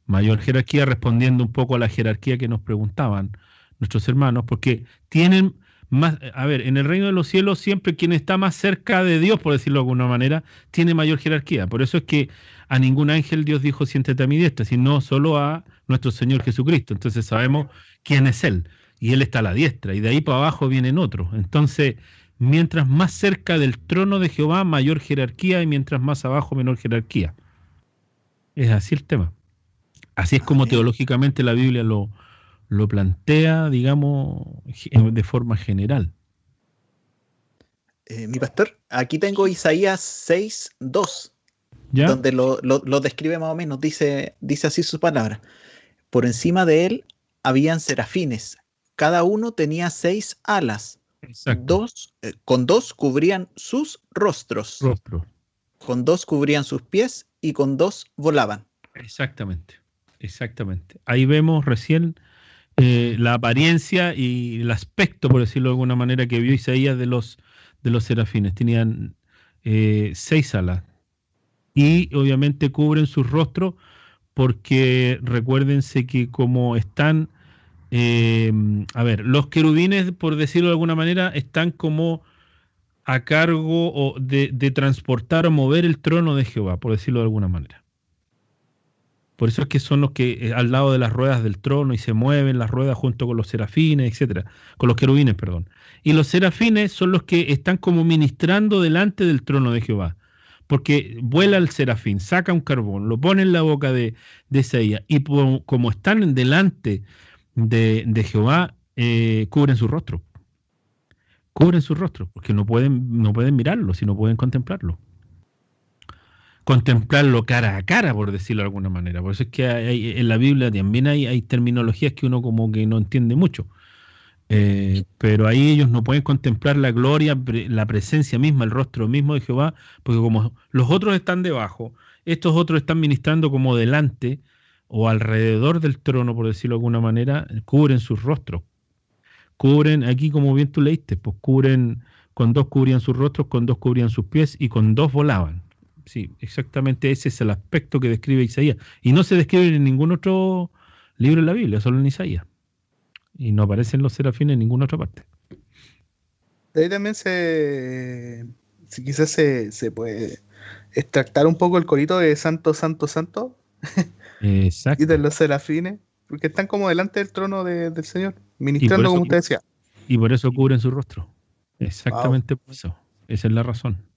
Mayor jerarquía respondiendo un poco a la jerarquía que nos preguntaban nuestros hermanos, porque tienen más, a ver, en el reino de los cielos siempre quien está más cerca de Dios, por decirlo de alguna manera, tiene mayor jerarquía. Por eso es que a ningún ángel Dios dijo siéntate a mi diestra, sino solo a nuestro Señor Jesucristo. Entonces sabemos quién es Él y Él está a la diestra y de ahí para abajo vienen otros. Entonces, mientras más cerca del trono de Jehová, mayor jerarquía y mientras más abajo, menor jerarquía. Es así el tema. Así es como teológicamente la Biblia lo, lo plantea, digamos, de forma general. Eh, mi pastor, aquí tengo Isaías 6, 2, donde lo, lo, describe más o menos, dice, dice así sus palabras. Por encima de él habían serafines, cada uno tenía seis alas, dos, eh, con dos cubrían sus rostros, con dos cubrían sus pies y con dos volaban. Exactamente, exactamente. Ahí vemos recién eh, la apariencia y el aspecto, por decirlo de alguna manera, que vio Isaías de los, de los serafines. Tenían eh, seis alas y obviamente cubren sus rostros porque recuérdense que como están, eh, a ver, los querubines, por decirlo de alguna manera, están como a cargo de, de transportar o mover el trono de Jehová, por decirlo de alguna manera. Por eso es que son los que eh, al lado de las ruedas del trono y se mueven las ruedas junto con los serafines, etcétera, con los querubines, perdón. Y los serafines son los que están como ministrando delante del trono de Jehová. Porque vuela el serafín, saca un carbón, lo pone en la boca de, de Isaías, y como están delante de, Jehová, eh, cubren su rostro. Cubren su rostro, porque no pueden, no pueden mirarlo, sino pueden contemplarlo contemplarlo cara a cara, por decirlo de alguna manera. Por eso es que en la Biblia también hay, terminologías que uno como que no entiende mucho. Eh, pero ahí ellos no pueden contemplar la gloria, la presencia misma, el rostro mismo de Jehová, porque como los otros están debajo, estos otros están ministrando como delante o alrededor del trono, por decirlo de alguna manera, cubren sus rostros. Cubren, aquí como bien tú leíste, pues cubren, con dos cubrían sus rostros, con dos cubrían sus pies y con dos volaban. Sí, exactamente ese es el aspecto que describe Isaías. Y no se describe en ningún otro libro de la Biblia, solo en Isaías. Y no aparecen los serafines en ninguna otra parte. De ahí también se. Si quizás se, puede extractar un poco el corito de Santo, Santo, Santo. Exacto. y de los serafines, porque están como delante del trono del Señor, ministrando como usted decía. Y por eso cubren su rostro. Exactamente por eso. Esa es la razón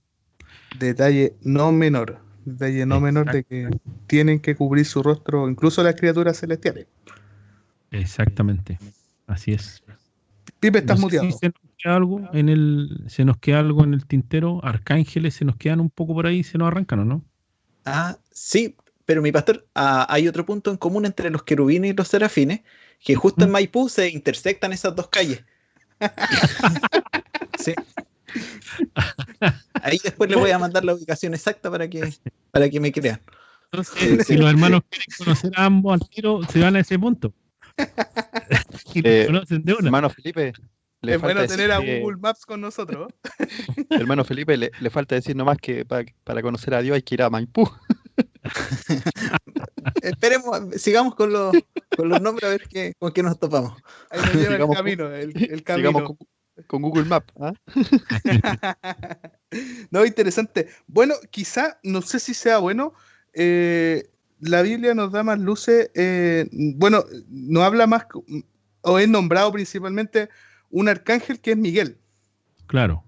detalle no menor, detalle no menor de que tienen que cubrir su rostro, incluso las criaturas celestiales. Exactamente, así es. Pipe, estás muteado. se nos queda algo en el, se nos queda algo en el tintero, arcángeles se nos quedan un poco por ahí, se nos arrancan, ¿o no? Ah, sí, pero mi pastor, ah, hay otro punto en común entre los querubines y los serafines, que justo en Maipú se intersectan esas dos calles. sí. Ahí después le voy a mandar la ubicación exacta para que, para que me crean. Entonces, si los hermanos quieren conocer a ambos al tiro, se van a ese punto. y eh, conocen de una. Hermano Felipe. Le es bueno tener a Google Maps con nosotros. hermano Felipe, le, le, falta decir nomás que para, para, conocer a Dios hay que ir a Maipú. Esperemos, sigamos con los, con los nombres a ver qué, con qué nos topamos. Ahí nos lleva el camino, el, el camino con Google Maps. ¿ah? no, interesante. Bueno, quizá, no sé si sea bueno, eh, la Biblia nos da más luces, eh, bueno, no habla más, o es nombrado principalmente un arcángel que es Miguel. Claro.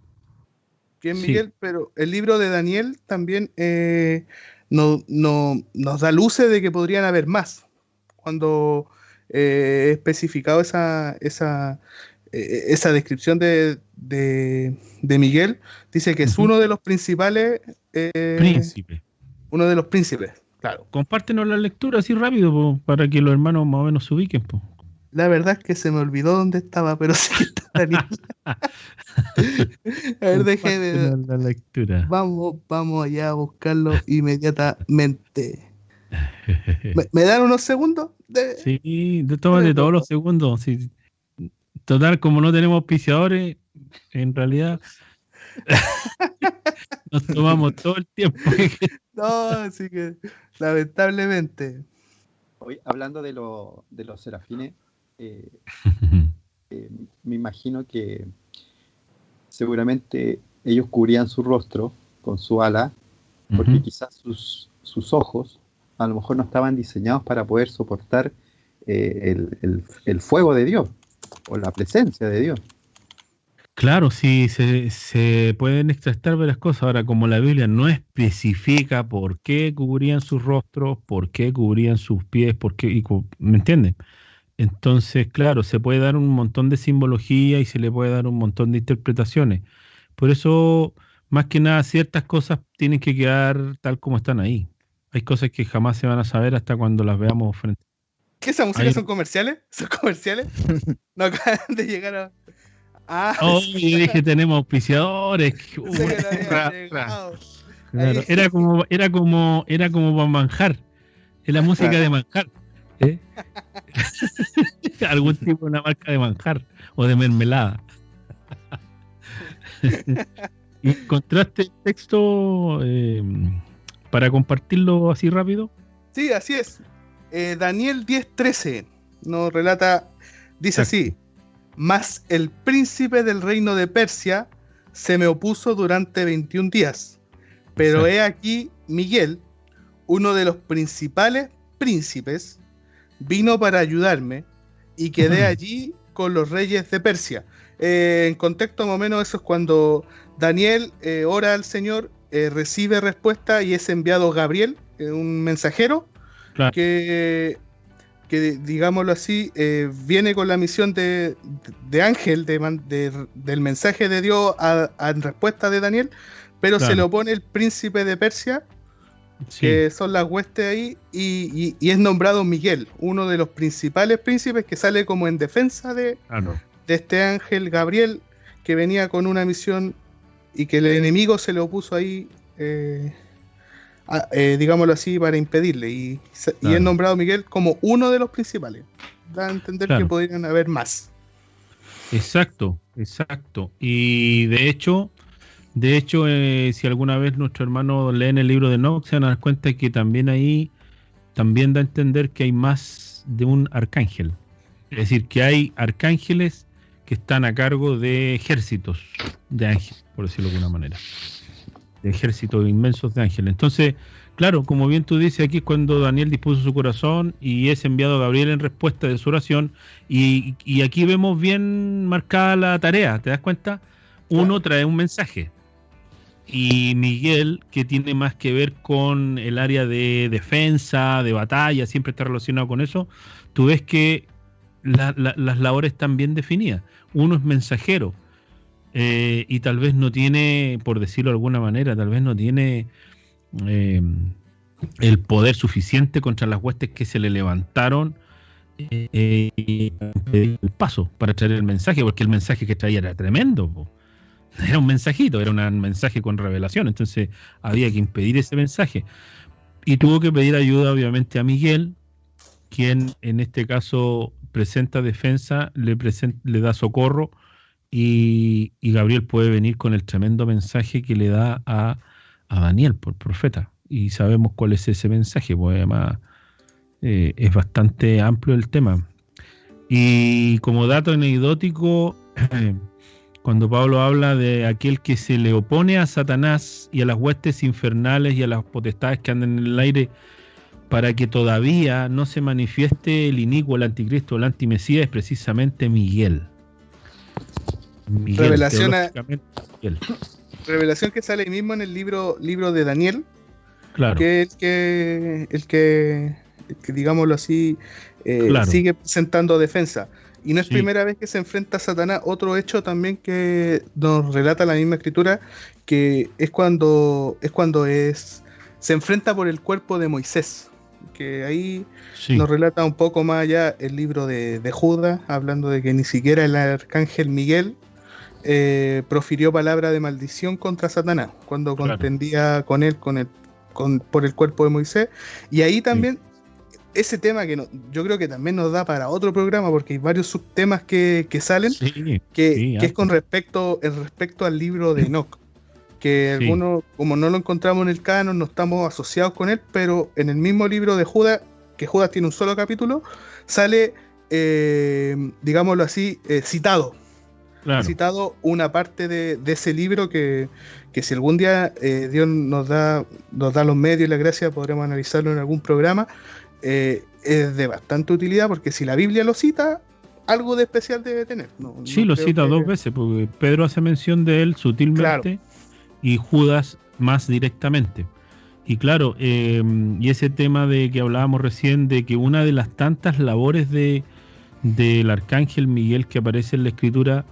Que es Miguel, pero el libro de Daniel también eh, no, nos da luces de que podrían haber más. Cuando he especificado esa, esa, esa descripción de, Miguel dice que es uno de los principales. Eh, Príncipe. Uno de los príncipes, claro. Compártenos la lectura así rápido para que los hermanos más o menos se ubiquen. La verdad es que se me olvidó dónde estaba, pero sí está a ver, de. La lectura. Vamos, vamos allá a buscarlo inmediatamente. ¿Me, me dan unos segundos? De... Sí, de- tómate todos los segundos. sí. Total, como no tenemos auspiciadores, en realidad nos tomamos todo el tiempo. No, así que lamentablemente. Hoy, hablando de, lo- de los serafines, eh, eh, me imagino que seguramente ellos cubrían su rostro con su ala, porque quizás sus, sus ojos a lo mejor no estaban diseñados para poder soportar eh, el, el- el fuego de Dios o la presencia de Dios. Claro, sí, se, pueden extractar varias cosas. Ahora, como la Biblia no especifica por qué cubrían sus rostros, por qué cubrían sus pies, por qué, y ¿me entienden? Entonces, claro, se puede dar un montón de simbología y se le puede dar un montón de interpretaciones. Por eso, más que nada, ciertas cosas tienen que quedar tal como están ahí. Hay cosas que jamás se van a saber hasta cuando las veamos frente. ¿Qué esa música son comerciales? ¿Son comerciales? No acaban de llegar a. Ah, Oh, yo dije, tenemos auspiciadores. Ra, ra. Claro, Ahí. era como, era como, era como para manjar. Es la música de manjar. ¿eh? Algún tipo de una marca de manjar o de mermelada. ¿Y ¿Encontraste el texto eh, para compartirlo así rápido? Sí, así es. Eh, Daniel 10:13 nos relata, dice así, mas el príncipe del reino de Persia se me opuso durante 21 días, pero he aquí Miguel, uno de los principales príncipes, vino para ayudarme y quedé allí con los reyes de Persia. Eh, en contexto más o menos eso es cuando Daniel eh, ora al Señor, eh, recibe respuesta y es enviado Gabriel, un mensajero, Claro. que, que digámoslo así, eh, viene con la misión de, de ángel de man- de- del mensaje de Dios a, a- en respuesta de Daniel, pero se Claro. le opone el príncipe de Persia, Sí, que son las huestes ahí, y, y- y es nombrado Miguel, uno de los principales príncipes que sale como en defensa de, claro. de este ángel Gabriel que venía con una misión y que el enemigo se le opuso ahí, eh, eh, digámoslo así, para impedirle. Y, y Claro. es nombrado Miguel como uno de los principales. Da a entender Claro. que podrían haber más. Exacto, exacto. Y de hecho, de hecho, eh, si alguna vez nuestro hermano leen el libro de Enoch, se van a dar cuenta que también ahí también da a entender que hay más de un arcángel. Es decir, que hay arcángeles que están a cargo de ejércitos de ángeles, por decirlo de alguna manera. De ejércitos inmensos de ángeles. Entonces, claro, como bien tú dices, aquí es cuando Daniel dispuso su corazón y es enviado a Gabriel en respuesta de su oración. Y, y aquí vemos bien marcada la tarea, ¿te das cuenta? Uno trae un mensaje. Y Miguel, que tiene más que ver con el área de defensa, de batalla, siempre está relacionado con eso, tú ves que la- la- las labores están bien definidas. Uno es mensajero eh, y tal vez no tiene, por decirlo de alguna manera, tal vez no tiene eh, el poder suficiente contra las huestes que se le levantaron eh, impedir el paso para traer el mensaje, porque el mensaje que traía era tremendo. Era un mensajito, era un mensaje con revelación, entonces había que impedir ese mensaje. Y tuvo que pedir ayuda, obviamente, a Miguel, quien en este caso presenta defensa, le, le da socorro y, Gabriel puede venir con el tremendo mensaje que le da a, Daniel por profeta. Y sabemos cuál es ese mensaje, pues además eh, es bastante amplio el tema. Y como dato anecdótico, cuando Pablo habla de aquel que se le opone a Satanás y a las huestes infernales y a las potestades que andan en el aire, para que todavía no se manifieste el inicuo, el anticristo, el antimesías, es precisamente Miguel. Miguel, Revelación a-. Revelación que sale ahí mismo en el libro, libro de Daniel, Claro, que es el que, el que, el que, digámoslo así, eh, Claro. sigue presentando defensa. Y no es Sí. primera vez que se enfrenta a Satanás. Otro hecho también que nos relata la misma escritura, que es cuando es cuando es se enfrenta por el cuerpo de Moisés. Que ahí sí, nos relata un poco más allá el libro de, de Judas, hablando de que ni siquiera el arcángel Miguel eh, profirió palabra de maldición contra Satanás, cuando Claro. contendía con él con el, con, por el cuerpo de Moisés. Y ahí también, ese tema que no, yo creo que también nos da para otro programa, porque hay varios subtemas que, que salen, que, es con respecto, el respecto al libro de Enoch. Que algunos, como no lo encontramos en el canon, no estamos asociados con él, pero en el mismo libro de Judas, que Judas tiene un solo capítulo, sale, eh, digámoslo así, eh, citado He citado una parte de, ese libro que, si algún día eh, Dios nos da, nos da los medios y la gracia, podremos analizarlo en algún programa. Eh, es de bastante utilidad porque si la Biblia lo cita, algo de especial debe tener. sí, lo cita dos veces, porque Pedro hace mención de él sutilmente y Judas más directamente. Y claro, em, y ese tema de que hablábamos recién, de que una de las tantas labores de del arcángel Miguel que aparece en la escritura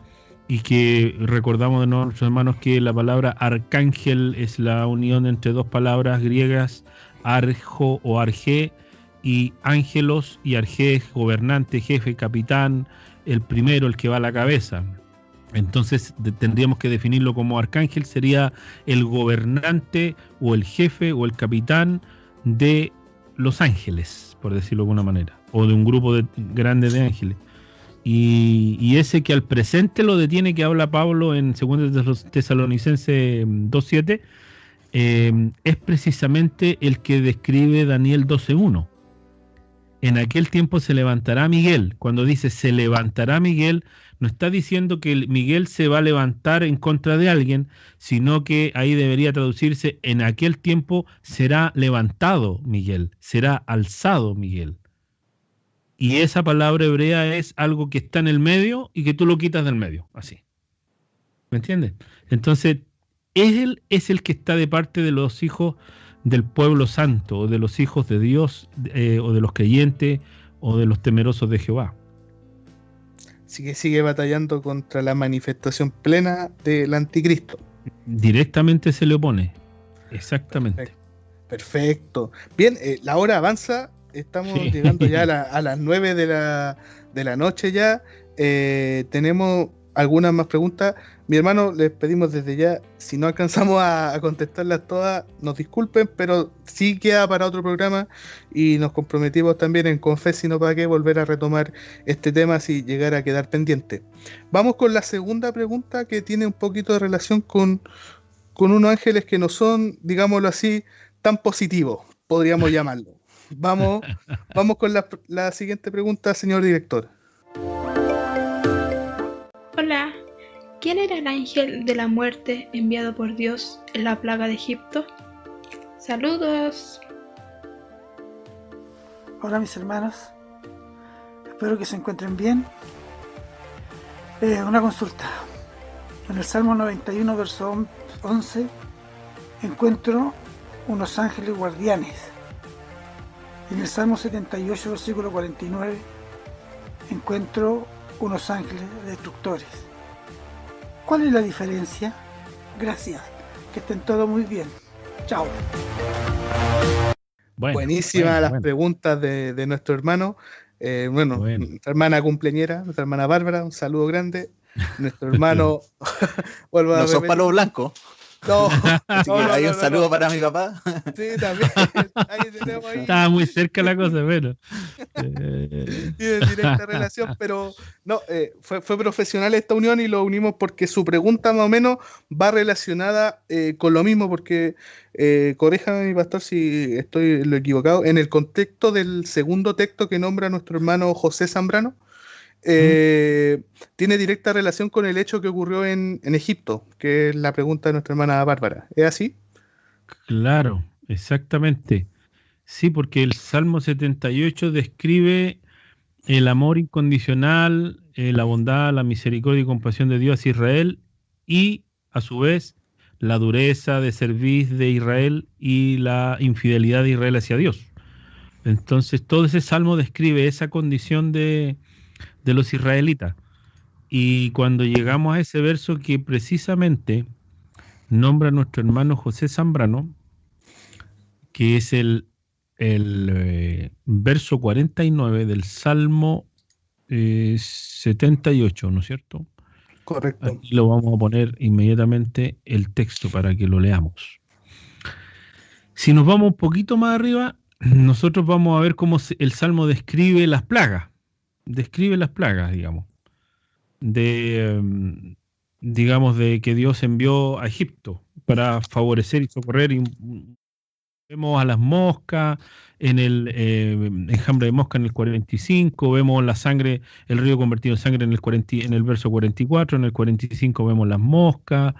y que recordamos de nuestros hermanos que la palabra arcángel es la unión entre dos palabras griegas, arjo o arge, y ángelos y arge, gobernante, jefe, capitán, el primero, el que va a la cabeza. Entonces tendríamos que definirlo como arcángel, sería el gobernante o el jefe o el capitán de los ángeles, por decirlo de alguna manera, o de un grupo de, grande de ángeles. Y, ese que al presente lo detiene, que habla Pablo en 2 Tesalonicense 2.7, eh, es precisamente el que describe Daniel 12.1. En aquel tiempo se levantará Miguel. Cuando dice se levantará Miguel, no está diciendo que Miguel se va a levantar en contra de alguien, sino que ahí debería traducirse en aquel tiempo será levantado Miguel, será alzado Miguel. Y esa palabra hebrea es algo que está en el medio y que tú lo quitas del medio, así. ¿Me entiendes? Entonces, él es el que está de parte de los hijos del pueblo santo, o de los hijos de Dios, eh, o de los creyentes, o de los temerosos de Jehová. Así que sigue batallando contra la manifestación plena del anticristo. Directamente se le opone. Exactamente. Perfecto. Bien, eh, la hora avanza estamos llegando ya a, las 9 de la, de la noche ya. Eh, tenemos algunas más preguntas. Mi hermano, les pedimos desde ya, si no alcanzamos a, contestarlas todas, nos disculpen, pero sí queda para otro programa y nos comprometimos también en Confes, sino para qué, volver a retomar este tema si llegara a quedar pendiente. Vamos con la segunda pregunta que tiene un poquito de relación con, con unos ángeles que no son, digámoslo así, tan positivos, podríamos llamarlo. Vamos, vamos con la, siguiente pregunta, señor director. Hola, ¿quién era el ángel de la muerte enviado por Dios en la plaga de Egipto? Saludos. Hola mis hermanos, espero que se encuentren bien. Eh, una consulta. En el Salmo 91, verso 11, encuentro unos ángeles guardianes en el Salmo 78, versículo 49, encuentro unos ángeles destructores. ¿Cuál es la diferencia? Gracias. Que estén todos muy bien. Chao. Buenísimas las preguntas de, nuestro hermano. Eh, bueno, nuestra hermana cumpleañera, nuestra hermana Bárbara, un saludo grande. Nuestro hermano. no son palos blancos. No, hay un saludo para mi papá. Sí, también. Estaba muy cerca la cosa, pero. Eh. Tiene directa relación, pero no, eh, fue, profesional esta unión y lo unimos porque su pregunta más o menos va relacionada eh, con lo mismo, porque, eh, corríjame mi pastor si estoy lo equivocado, en el contexto del segundo texto que nombra nuestro hermano José Zambrano eh, tiene directa relación con el hecho que ocurrió en, Egipto, que es la pregunta de nuestra hermana Bárbara. ¿Es así? Claro, exactamente. Sí, porque el Salmo 78 describe el amor incondicional, eh, la bondad, la misericordia y compasión de Dios hacia Israel y a su vez la dureza de servir de Israel y la infidelidad de Israel hacia Dios. Entonces todo ese salmo describe esa condición de, de los israelitas. Y cuando llegamos a ese verso que precisamente nombra a nuestro hermano José Zambrano, que es el, el eh, verso 49 del Salmo 78, eh, ¿no es cierto? Correcto. Aquí lo vamos a poner inmediatamente el texto para que lo leamos. Si nos vamos un poquito más arriba, nosotros vamos a ver cómo el Salmo describe las plagas. Describe las plagas, digamos. De, em, digamos, de que Dios envió a Egipto para favorecer y socorrer. Y, vemos a las moscas en el eh, enjambre de mosca en el 45, vemos la sangre, el río convertido en sangre en el, 40, en el verso 44, en el 45 vemos las moscas,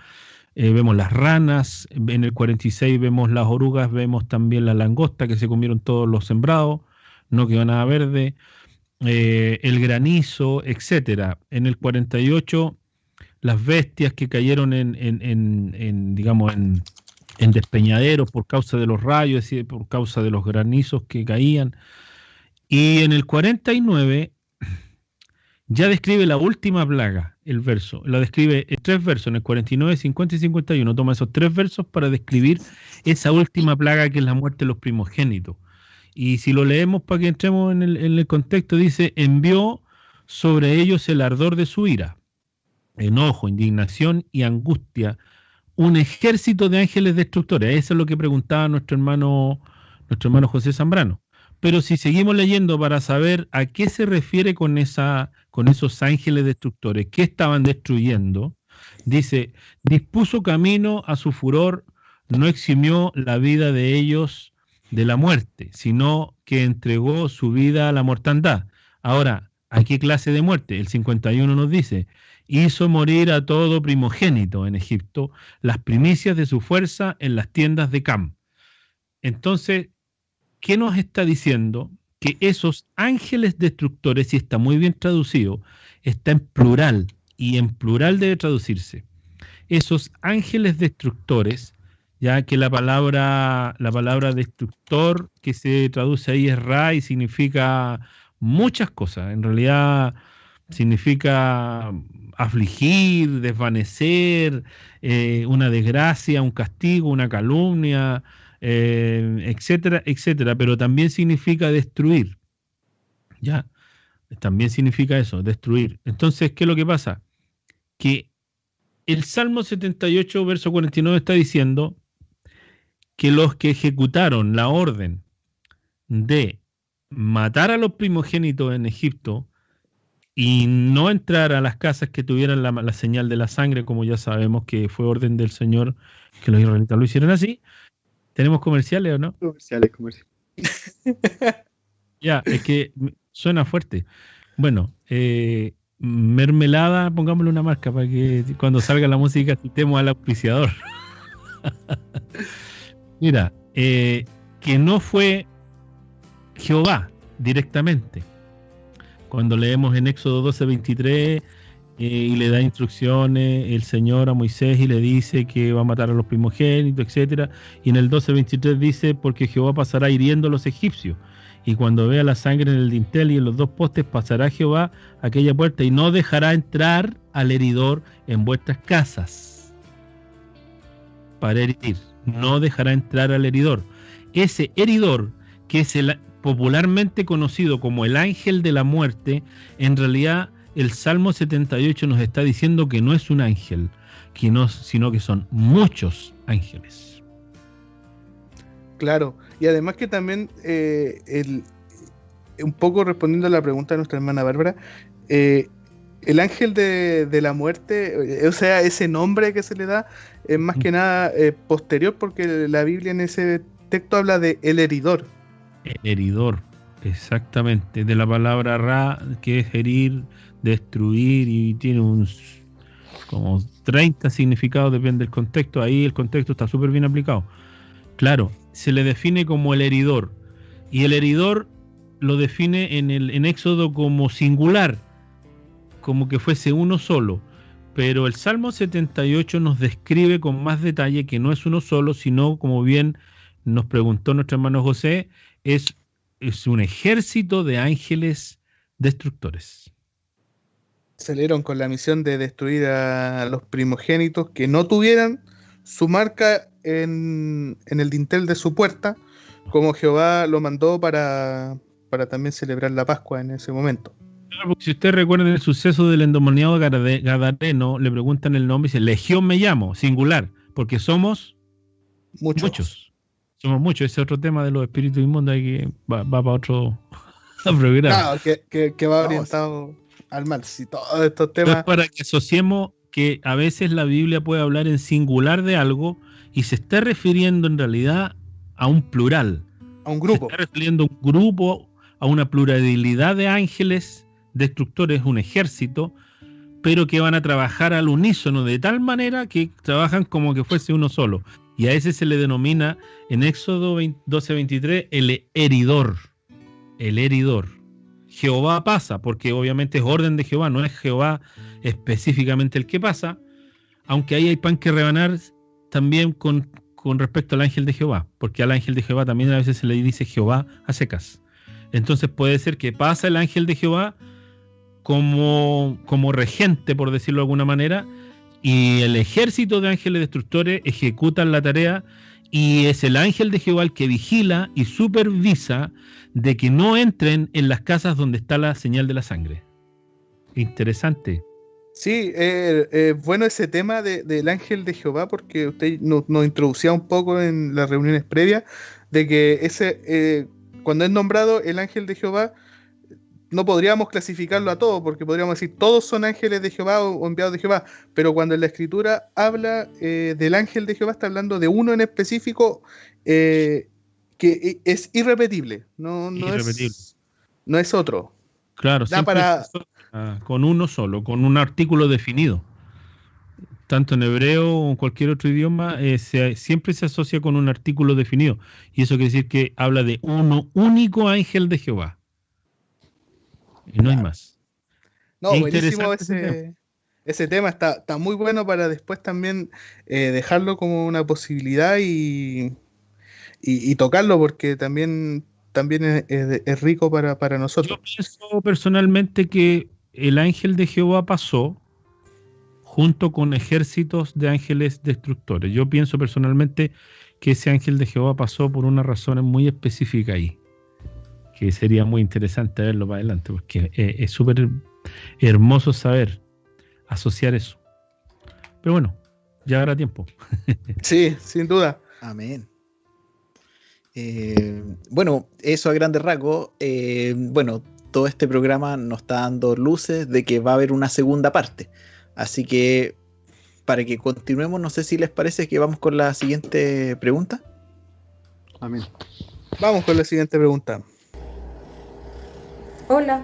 eh, vemos las ranas, en el 46 vemos las orugas, vemos también la langosta que se comieron todos los sembrados, no quedó nada verde, eh, el granizo, etcétera. En el 48 las bestias que cayeron en, en, digamos, en, en despeñaderos por causa de los rayos, y por causa de los granizos que caían. Y en el 49 ya describe la última plaga, el verso. La describe en tres versos, en el 49, 50 y 51. Toma esos tres versos para describir esa última plaga que es la muerte de los primogénitos. Y si lo leemos para que entremos en el, contexto, dice, envió sobre ellos el ardor de su ira enojo, indignación y angustia, un ejército de ángeles destructores. Eso es lo que preguntaba nuestro hermano, nuestro hermano José Zambrano. Pero si seguimos leyendo para saber a qué se refiere con, esa, con esos ángeles destructores, qué estaban destruyendo, dice, dispuso camino a su furor, no eximió la vida de ellos de la muerte, sino que entregó su vida a la mortandad. Ahora, ¿a qué clase de muerte? El 51 nos dice, hizo morir a todo primogénito en Egipto, las primicias de su fuerza en las tiendas de Cam. Entonces, ¿qué nos está diciendo? Que esos ángeles destructores, y está muy bien traducido, está en plural, y en plural debe traducirse. Esos ángeles destructores, ya que la palabra, la palabra destructor que se traduce ahí es ra significa muchas cosas. En realidad significa afligir, desvanecer, eh, una desgracia, un castigo, una calumnia, eh, etcétera, etcétera, pero también significa destruir. ¿Ya? También significa eso, destruir. Entonces, ¿qué es lo que pasa? Que el Salmo 78, verso 49 está diciendo que los que ejecutaron la orden de matar a los primogénitos en Egipto, y no entrar a las casas que tuvieran la, señal de la sangre, como ya sabemos que fue orden del Señor que los israelitas lo hicieron así. ¿Tenemos comerciales o no? Comerciales, comerciales. ya, es que suena fuerte. Bueno, eh, mermelada, pongámosle una marca para que cuando salga la música citemos al auspiciador. Mira, eh, que no fue Jehová directamente, cuando leemos en Éxodo 12, 23 eh, y le da instrucciones el Señor a Moisés y le dice que va a matar a los primogénitos, etcétera, y en el 12, 23 dice porque Jehová pasará hiriendo a los egipcios y cuando vea la sangre en el dintel y en los dos postes pasará Jehová aquella puerta y no dejará entrar al heridor en vuestras casas para herir, no dejará entrar al heridor. Ese heridor que es el, popularmente conocido como el ángel de la muerte, en realidad el Salmo 78 nos está diciendo que no es un ángel, sino que son muchos ángeles. Claro, y además que también, eh, el, un poco respondiendo a la pregunta de nuestra hermana Bárbara, eh, el ángel de, de, la muerte, eh, o sea, ese nombre que se le da, es más que nada posterior porque la Biblia en ese texto habla de el heridor, heridor, exactamente, de la palabra ra, que es herir, destruir, y tiene uns como 30 significados, depende del contexto. Ahí el contexto está súper bien aplicado. Claro, se le define como el heridor, y el heridor lo define en, el, en Éxodo como singular, como que fuese uno solo. Pero el Salmo 78 nos describe con más detalle que no es uno solo, sino como bien nos preguntó nuestro hermano José, es, es un ejército de ángeles destructores. Salieron con la misión de destruir a los primogénitos que no tuvieran su marca en, el dintel de su puerta, como Jehová lo mandó para, para también celebrar la Pascua en ese momento. Si usted recuerda el suceso del endemoniado Gadareno, le preguntan el nombre y dice, Legión me llamo, singular, porque somos muchos. muchos somos muchos. Ese otro tema de los espíritus inmundos que va, va para otro programa. Claro, que, que- que va orientado al mal. Si todos estos temas. es para que asociemos que a veces la Biblia puede hablar en singular de algo y se está refiriendo en realidad a un plural. A un grupo. Se está refiriendo a un grupo, a una pluralidad de ángeles destructores, un ejército, pero que van a trabajar al unísono de tal manera que trabajan como que fuese uno solo. Y a ese se le denomina en Éxodo 12:23 el heridor. El heridor. Jehová pasa, porque obviamente es orden de Jehová, no es Jehová específicamente el que pasa, aunque ahí hay pan que rebanar también con, con respecto al ángel de Jehová, porque al ángel de Jehová también a veces se le dice Jehová a secas. Entonces puede ser que pasa el ángel de Jehová como, como regente, por decirlo de alguna manera, y el ejército de ángeles destructores ejecutan la tarea y es el ángel de Jehová el que vigila y supervisa de que no entren en las casas donde está la señal de la sangre. Interesante. Sí, eh, eh, bueno ese tema de- del ángel de Jehová, porque usted nos, introducía un poco en las reuniones previas, de que ese, eh, cuando es nombrado el ángel de Jehová, no podríamos clasificarlo a todos, porque podríamos decir todos son ángeles de Jehová o, enviados de Jehová, pero cuando en la escritura habla eh, del ángel de Jehová, está hablando de uno en específico eh, que i- es irrepetible, no, no, Irrepetible. Es, no es otro. Claro, Da para- con uno solo, con un artículo definido. Tanto en hebreo o en cualquier otro idioma, eh, se- siempre se asocia con un artículo definido. Y eso quiere decir que habla de uno único ángel de Jehová. Y no hay más. No, Es buenísimo ese tema, está, está muy bueno para después también eh, dejarlo como una posibilidad y, y, y tocarlo porque también, también es, es- es rico para, para nosotros. Yo pienso personalmente que el ángel de Jehová pasó junto con ejércitos de ángeles destructores. Yo pienso personalmente que ese ángel de Jehová pasó por una razón muy específica ahí, que sería muy interesante verlo para adelante, porque eh, es súper hermoso saber asociar eso. Pero bueno, ya habrá tiempo. Sí, sin duda. Amén. Eh, bueno, eso a grandes rasgos. eh, bueno, todo este programa nos está dando luces de que va a haber una segunda parte. Así que para que continuemos, no sé si les parece que vamos con la siguiente pregunta. Amén. Vamos con la siguiente pregunta. Hola,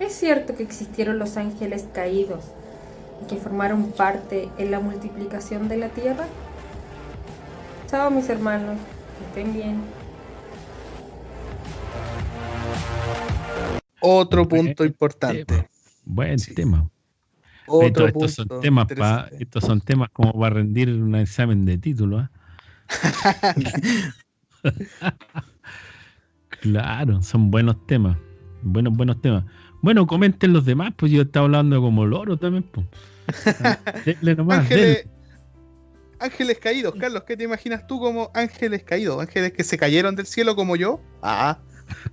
¿es cierto que existieron los ángeles caídos y que formaron parte en la multiplicación de la tierra? Chao mis hermanos, que estén bien. Otro punto importante. Buen Sí. tema. Otro Estos, estos son punto temas pa- estos son temas como para rendir un examen de título. ¿ah? claro, son buenos temas. Buenos, buenos temas. Bueno, comenten los demás, pues yo estaba hablando como loro también. Pues. Denle nomás, denle. Ángeles, ángeles caídos, Carlos, ¿qué te imaginas tú como ángeles caídos? ¿Ángeles que se cayeron del cielo como yo? Ah,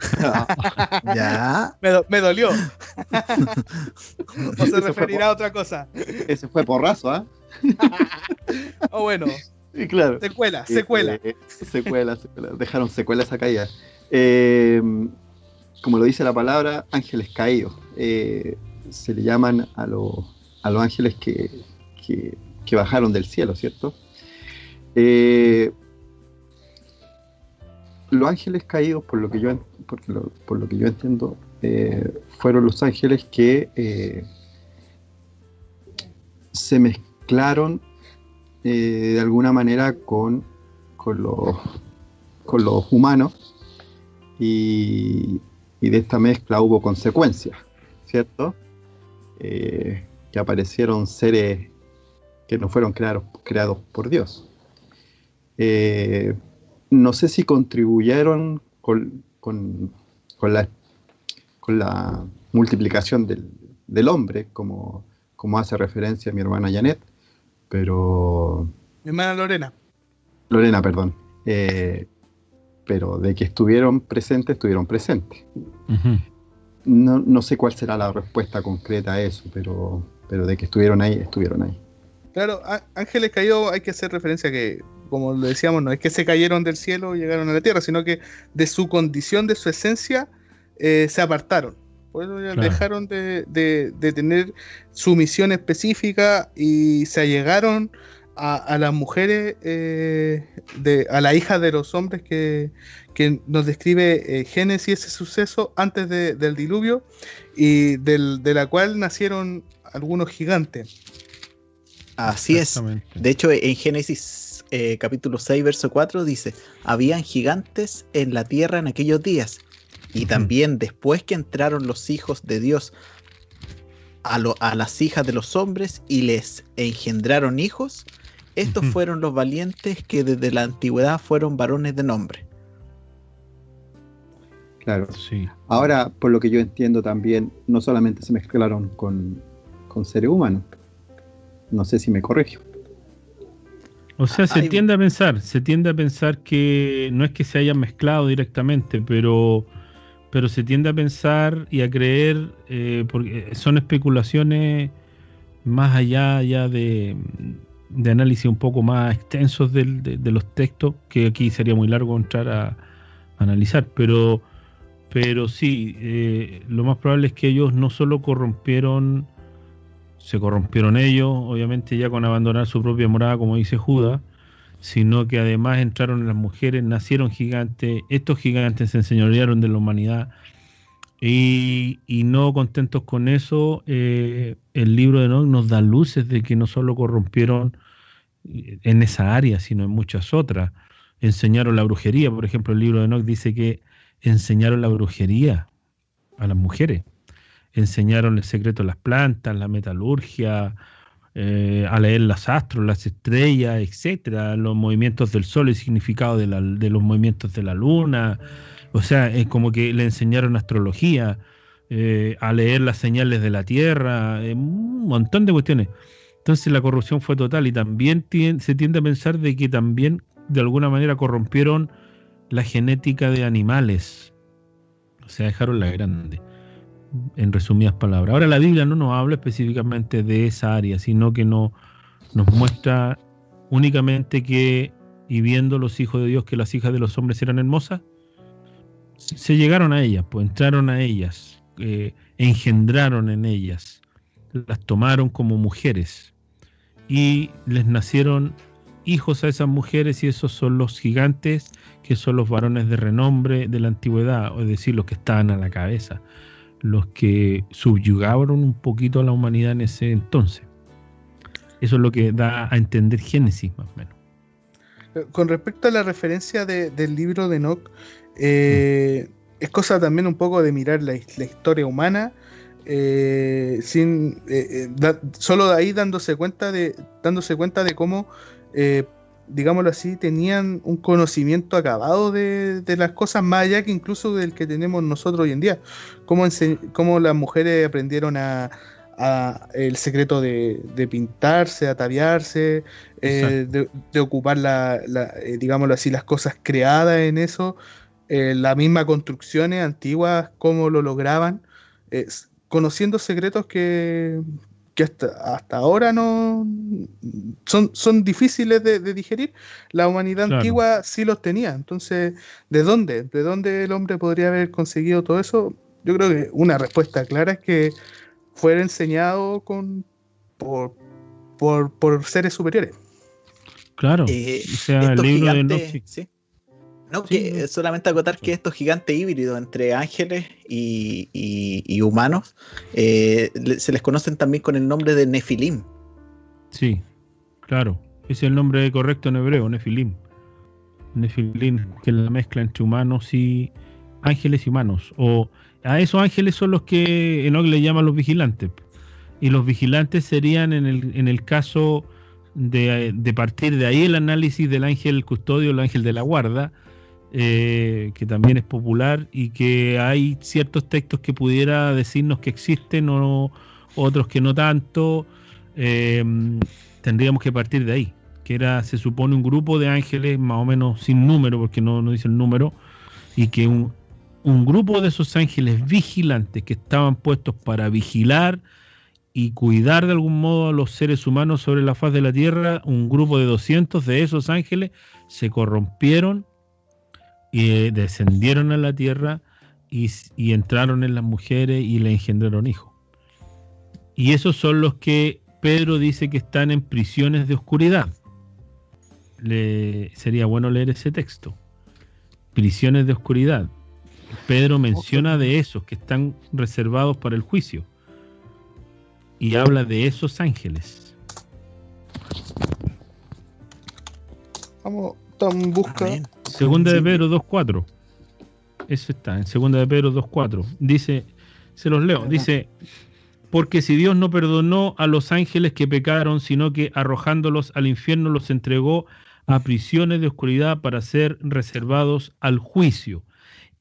ya. me, do- me dolió. o se referirá a otra cosa. Ese fue porrazo, ¿ah? O bueno, Sí, claro. secuela, secuela. Eh, secuela, secuela. Dejaron secuela esa caída. Eh, como lo dice la palabra, ángeles caídos. Eh, se le llaman a, los- ángeles que, que- bajaron del cielo, ¿cierto? Eh, los ángeles caídos, por lo que yo, entiendo, eh, fueron los ángeles que se mezclaron de alguna manera con, con, los, con los humanos y, y de esta mezcla hubo consecuencias, ¿cierto? Eh, que aparecieron seres que no fueron creados, creados por Dios. Eh, no sé si contribuyeron con, con- con la, con la multiplicación del, del hombre, como, como hace referencia mi hermana Janet, pero Mi hermana Lorena. Lorena, perdón. Eh, pero de que estuvieron presentes, estuvieron presentes. No, no sé cuál será la respuesta concreta a eso, pero, pero de que estuvieron ahí, estuvieron ahí. Claro, ángeles caídos hay que hacer referencia a que como le decíamos, no es que se cayeron del cielo y llegaron a la tierra, sino que de su condición, de su esencia, eh, se apartaron. Por eso ya dejaron de, de, tener su misión específica y se allegaron a, las mujeres, eh, de, a la hija de los hombres que, que nos describe eh, Génesis ese suceso antes del diluvio y del, de la cual nacieron algunos gigantes. Así es. De hecho, en Génesis eh, capítulo 6, verso 4 dice, habían gigantes en la tierra en aquellos días. Y también después que entraron los hijos de Dios a, a las hijas de los hombres y les engendraron hijos, estos fueron los valientes que desde la antigüedad fueron varones de nombre. Claro. Sí. Ahora, por lo que yo entiendo también, no solamente se mezclaron con, con seres humanos. No sé si me corrijo. O sea, se tiende a pensar, se tiende a pensar que no es que se hayan mezclado directamente, pero, pero se tiende a pensar y a creer, eh, porque son especulaciones más allá ya de, de análisis un poco más extensos de, los textos, que aquí sería muy largo entrar a, analizar, pero, pero sí, eh, lo más probable es que ellos no solo corrompieron, se corrompieron ellos, obviamente ya con abandonar su propia morada, como dice Judas, sino que además entraron las mujeres, nacieron gigantes, estos gigantes se enseñorearon de la humanidad, y, no contentos con eso, eh, el libro de Enoch nos da luces de que no solo corrompieron eh, en esa área, sino en muchas otras. Enseñaron la brujería, por ejemplo, el libro de Enoch dice que enseñaron la brujería a las mujeres. Enseñaron el secreto de las plantas, la metalurgia, eh, a leer los astros, las estrellas, etcétera, los movimientos del sol, el significado de, de los movimientos de la luna, o sea, es como que le enseñaron astrología, eh, a leer las señales de la Tierra, eh, un montón de cuestiones. Entonces la corrupción fue total y también se tiende a pensar de que también de alguna manera corrompieron la genética de animales. O sea, dejaron la grande, en resumidas palabras. Ahora la Biblia no nos habla específicamente de esa área, sino que no, nos muestra únicamente que, y viendo los hijos de Dios que las hijas de los hombres eran hermosas, se llegaron a ellas, pues entraron a ellas, eh, engendraron en ellas, las tomaron como mujeres y les nacieron hijos a esas mujeres y esos son los gigantes que son los varones de renombre de la antigüedad, es decir, los que estaban a la cabeza, los que subyugaron un poquito a la humanidad en ese entonces. Eso es lo que da a entender Génesis más o menos. Con respecto a la referencia del libro de Enoch, eh, es cosa también un poco de mirar la, historia humana, eh, sin eh, solo de ahí dándose cuenta de, dándose cuenta de cómo, digámoslo así, tenían un conocimiento acabado de, las cosas más allá que incluso del que tenemos nosotros hoy en día. Cómo, cómo las mujeres aprendieron a, el secreto de, pintarse, ataviarse, de, ocupar la, digámoslo así, las cosas creadas en eso, eh, las mismas construcciones antiguas, cómo lo lograban, conociendo secretos que, hasta, ahora no son, son difíciles de, digerir. La humanidad antigua sí los tenía. Entonces, ¿de dónde? ¿De dónde el hombre podría haber conseguido todo eso? Yo creo que una respuesta clara es que fue enseñado con, por, por, seres superiores. Claro. Eh, o sea, el libro de ¿sí? No, que solamente acotar que estos gigantes híbridos entre ángeles y, humanos eh, se les conocen también con el nombre de Nefilim. Sí, claro. Es el nombre correcto en hebreo, Nefilim. Nefilim, que es la mezcla entre humanos y ángeles y humanos. O a esos ángeles son los que Enoch le llama los vigilantes. Y los vigilantes serían en el, en el caso de, de partir de ahí el análisis del ángel custodio, el ángel de la guarda, eh, que también es popular y que hay ciertos textos que pudiera decirnos que existen o otros que no tanto, eh, tendríamos que partir de ahí, que era, se supone, un grupo de ángeles más o menos sin número, porque no, dice el número, y que un, un grupo de esos ángeles vigilantes que estaban puestos para vigilar y cuidar de algún modo a los seres humanos sobre la faz de la tierra, un grupo de 200 de esos ángeles se corrompieron y eh, descendieron a la tierra y, y entraron en las mujeres y le engendraron hijos. Y esos son los que Pedro dice que están en prisiones de oscuridad. Le, sería bueno leer ese texto. Prisiones de oscuridad. Pedro menciona de esos que están reservados para el juicio y habla de esos ángeles. Vamos, en busca. Amén. Segunda de Pedro 2.4. Eso está, en Segunda de Pedro 2.4. Dice, se los leo, dice, porque si Dios no perdonó a los ángeles que pecaron, sino que arrojándolos al infierno los entregó a prisiones de oscuridad para ser reservados al juicio.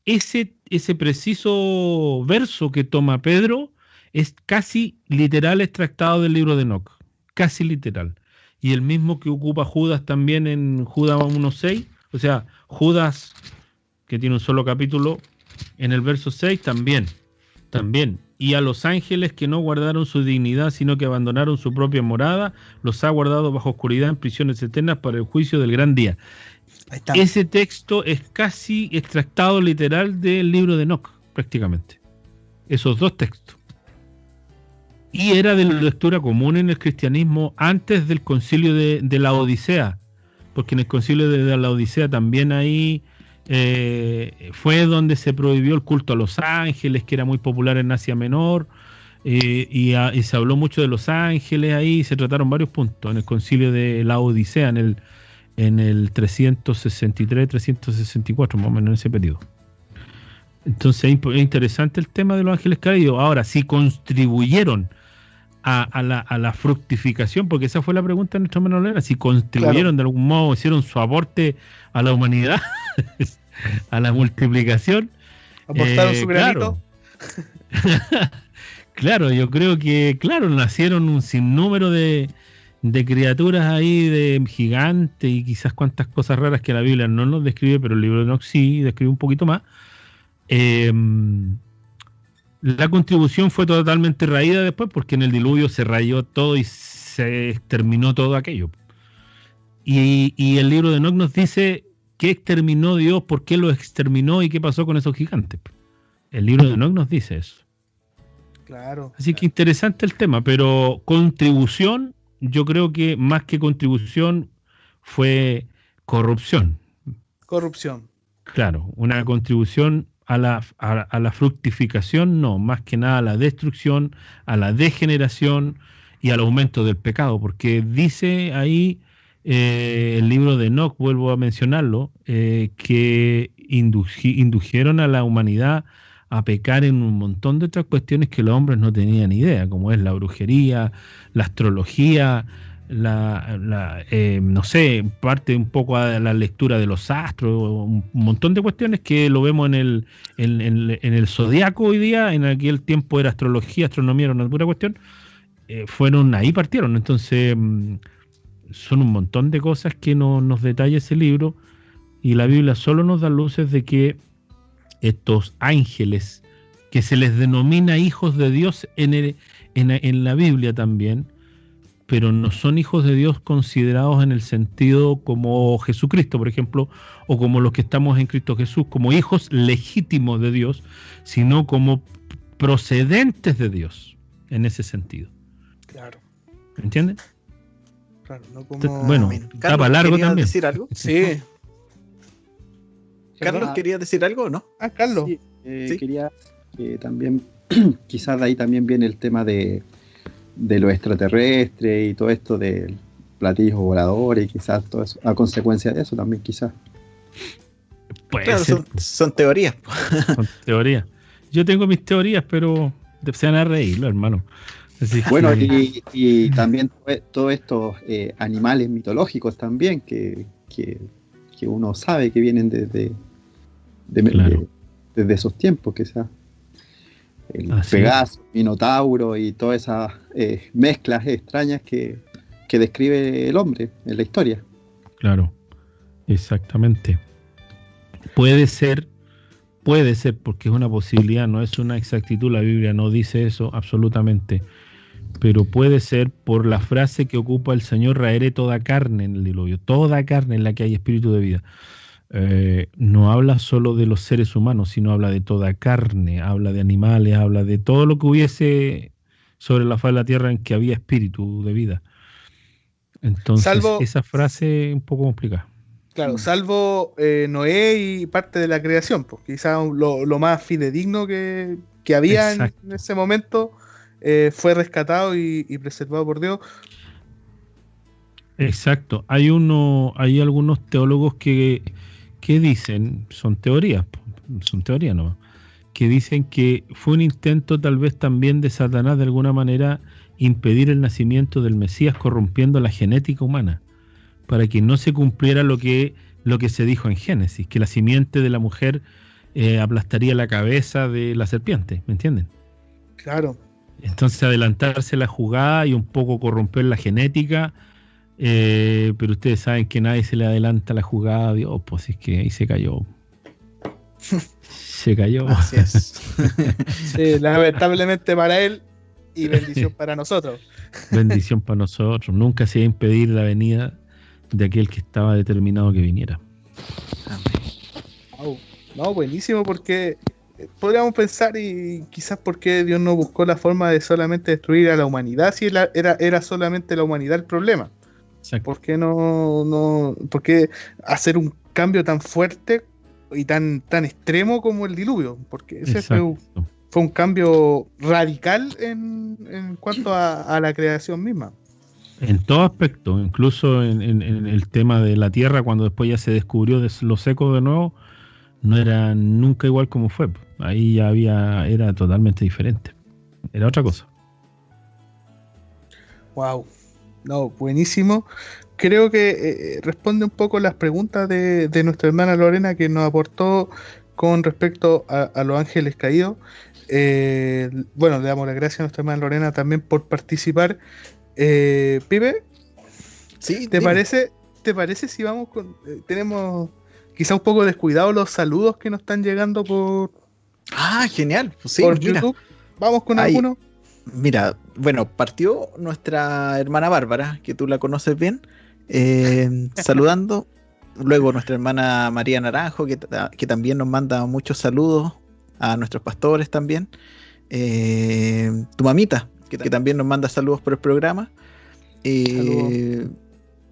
Ese, ese preciso verso que toma Pedro es casi literal extractado del libro de Enoch, casi literal. Y el mismo que ocupa Judas también en Judas 1.6, o sea, Judas, que tiene un solo capítulo, en el verso 6 también, también. Y a los ángeles que no guardaron su dignidad, sino que abandonaron su propia morada, los ha guardado bajo oscuridad en prisiones eternas para el juicio del gran día. Ese texto es casi extractado literal del libro de Enoch, prácticamente. Esos dos textos. Y era de lectura común en el cristianismo antes del concilio de, la Odisea, porque en el concilio de, la Odisea también ahí eh, fue donde se prohibió el culto a los ángeles, que era muy popular en Asia Menor, eh, y, se habló mucho de los ángeles ahí, se trataron varios puntos en el concilio de la Odisea, en el, en el 363, 364, más o menos en ese periodo. Entonces es interesante el tema de los ángeles caídos. Ahora, si contribuyeron a, a la, a la fructificación, porque esa fue la pregunta de nuestro Manolera, si contribuyeron de algún modo, hicieron su aporte a la humanidad, a la multiplicación. Aportaron eh, su granito. Claro. Claro, yo creo que, claro, nacieron un sinnúmero de, de criaturas ahí, de gigantes y quizás cuantas cosas raras que la Biblia no nos describe, pero el libro de Enoch sí describe un poquito más. Eh, la contribución fue totalmente raída después porque en el diluvio se rayó todo y se exterminó todo aquello. Y, y el libro de Enoch nos dice qué exterminó Dios, por qué lo exterminó y qué pasó con esos gigantes. El libro de Enoch nos dice eso. Claro. Así que interesante el tema, pero contribución, yo creo que más que contribución fue corrupción. Corrupción. Claro, una contribución a la, a, a la fructificación, no, más que nada a la destrucción, a la degeneración y al aumento del pecado, porque dice ahí eh, el libro de Enoch, vuelvo a mencionarlo, eh, que indujeron a la humanidad a pecar en un montón de otras cuestiones que los hombres no tenían idea, como es la brujería, la astrología, la, eh, no sé, parte un poco a la lectura de los astros, un montón de cuestiones que lo vemos en el, en, en- el zodiaco hoy día, en aquel tiempo era astrología, astronomía era una pura cuestión, eh, fueron ahí partieron, entonces mm, son un montón de cosas que no, nos detalla ese libro y la Biblia solo nos da luces de que estos ángeles que se les denomina hijos de Dios en, el- en la Biblia también, pero no son hijos de Dios considerados en el sentido como Jesucristo, por ejemplo, o como los que estamos en Cristo Jesús, como hijos legítimos de Dios, sino como procedentes de Dios, en ese sentido. Claro. ¿Entiendes? Claro. No como. bueno, Carlos, largo ¿querías también. decir algo? Sí. Carlos, ¿querías decir algo o no? Ah, Carlos. Sí, eh, Sí. quería que también, quizás de ahí también viene el tema de, de lo extraterrestre y todo esto de platillos voladores y quizás todo eso, a consecuencia de eso también quizás. Claro, ser, son, son teorías. con teoría. Yo tengo mis teorías, pero se van a reírlo, hermano. Así Bueno, que- y, y también to- todos estos eh, animales mitológicos también que, que, que uno sabe que vienen desde, de- Claro. de- desde esos tiempos, quizás. El Así Pegaso, Minotauro y todas esas eh, mezclas extrañas que, que describe el hombre en la historia. Claro, exactamente. Puede ser, puede ser, porque es una posibilidad, no es una exactitud, la Biblia no dice eso absolutamente. pero puede ser por la frase que ocupa el Señor, raeré toda carne en el diluvio, toda carne en la que hay espíritu de vida. Eh, no habla solo de los seres humanos, sino habla de toda carne, habla de animales, habla de todo lo que hubiese sobre la faz de la tierra en que había espíritu de vida. Entonces, esa frase es un poco complicada. Claro, salvo eh, Noé y parte de la creación, pues quizás lo, más fidedigno que, había en, ese momento eh, fue rescatado y, preservado por Dios. Exacto. Hay uno, hay algunos teólogos que, que dicen, son teorías, son teorías no, que dicen que fue un intento tal vez también de Satanás de alguna manera impedir el nacimiento del Mesías corrompiendo la genética humana, para que no se cumpliera lo que, lo que se dijo en Génesis, que la simiente de la mujer eh, aplastaría la cabeza de la serpiente, ¿me entienden? Claro. Entonces adelantarse la jugada y un poco corromper la genética, eh, pero ustedes saben que nadie se le adelanta la jugada, Dios, pues es que ahí se cayó. se cayó. Así es. sí, lamentablemente para él y bendición para nosotros. bendición para nosotros. Nunca se iba a impedir la venida de aquel que estaba determinado que viniera. No, buenísimo porque eh, podríamos pensar y quizás porque Dios no buscó la forma de solamente destruir a la humanidad si era, era solamente la humanidad el problema. ¿Por qué no, no, por qué hacer un cambio tan fuerte y tan, tan extremo como el diluvio? Porque ese fue un, fue un, cambio radical en, en cuanto a, la creación misma. En todo aspecto, incluso en, el tema de la tierra, cuando después ya se descubrió lo seco de nuevo, no era nunca igual como fue. Ahí ya había, era totalmente diferente. Era otra cosa. Wow. No, buenísimo. Creo que eh, eh, responde un poco las preguntas de, nuestra hermana Lorena que nos aportó con respecto a, los ángeles caídos. Eh, bueno, le damos las gracias a nuestra hermana Lorena también por participar. Pibe, sí, ¿te parece, ¿te parece si vamos con... tenemos quizá un poco descuidados los saludos que nos están llegando por... Ah, genial. Por YouTube. Vamos con alguno. Mira, bueno, partió nuestra hermana Bárbara, que tú la conoces bien, eh, saludando. Luego nuestra hermana María Naranjo, que, también nos manda muchos saludos a nuestros pastores también. Eh, tu mamita, que, también nos manda saludos por el programa. Eh,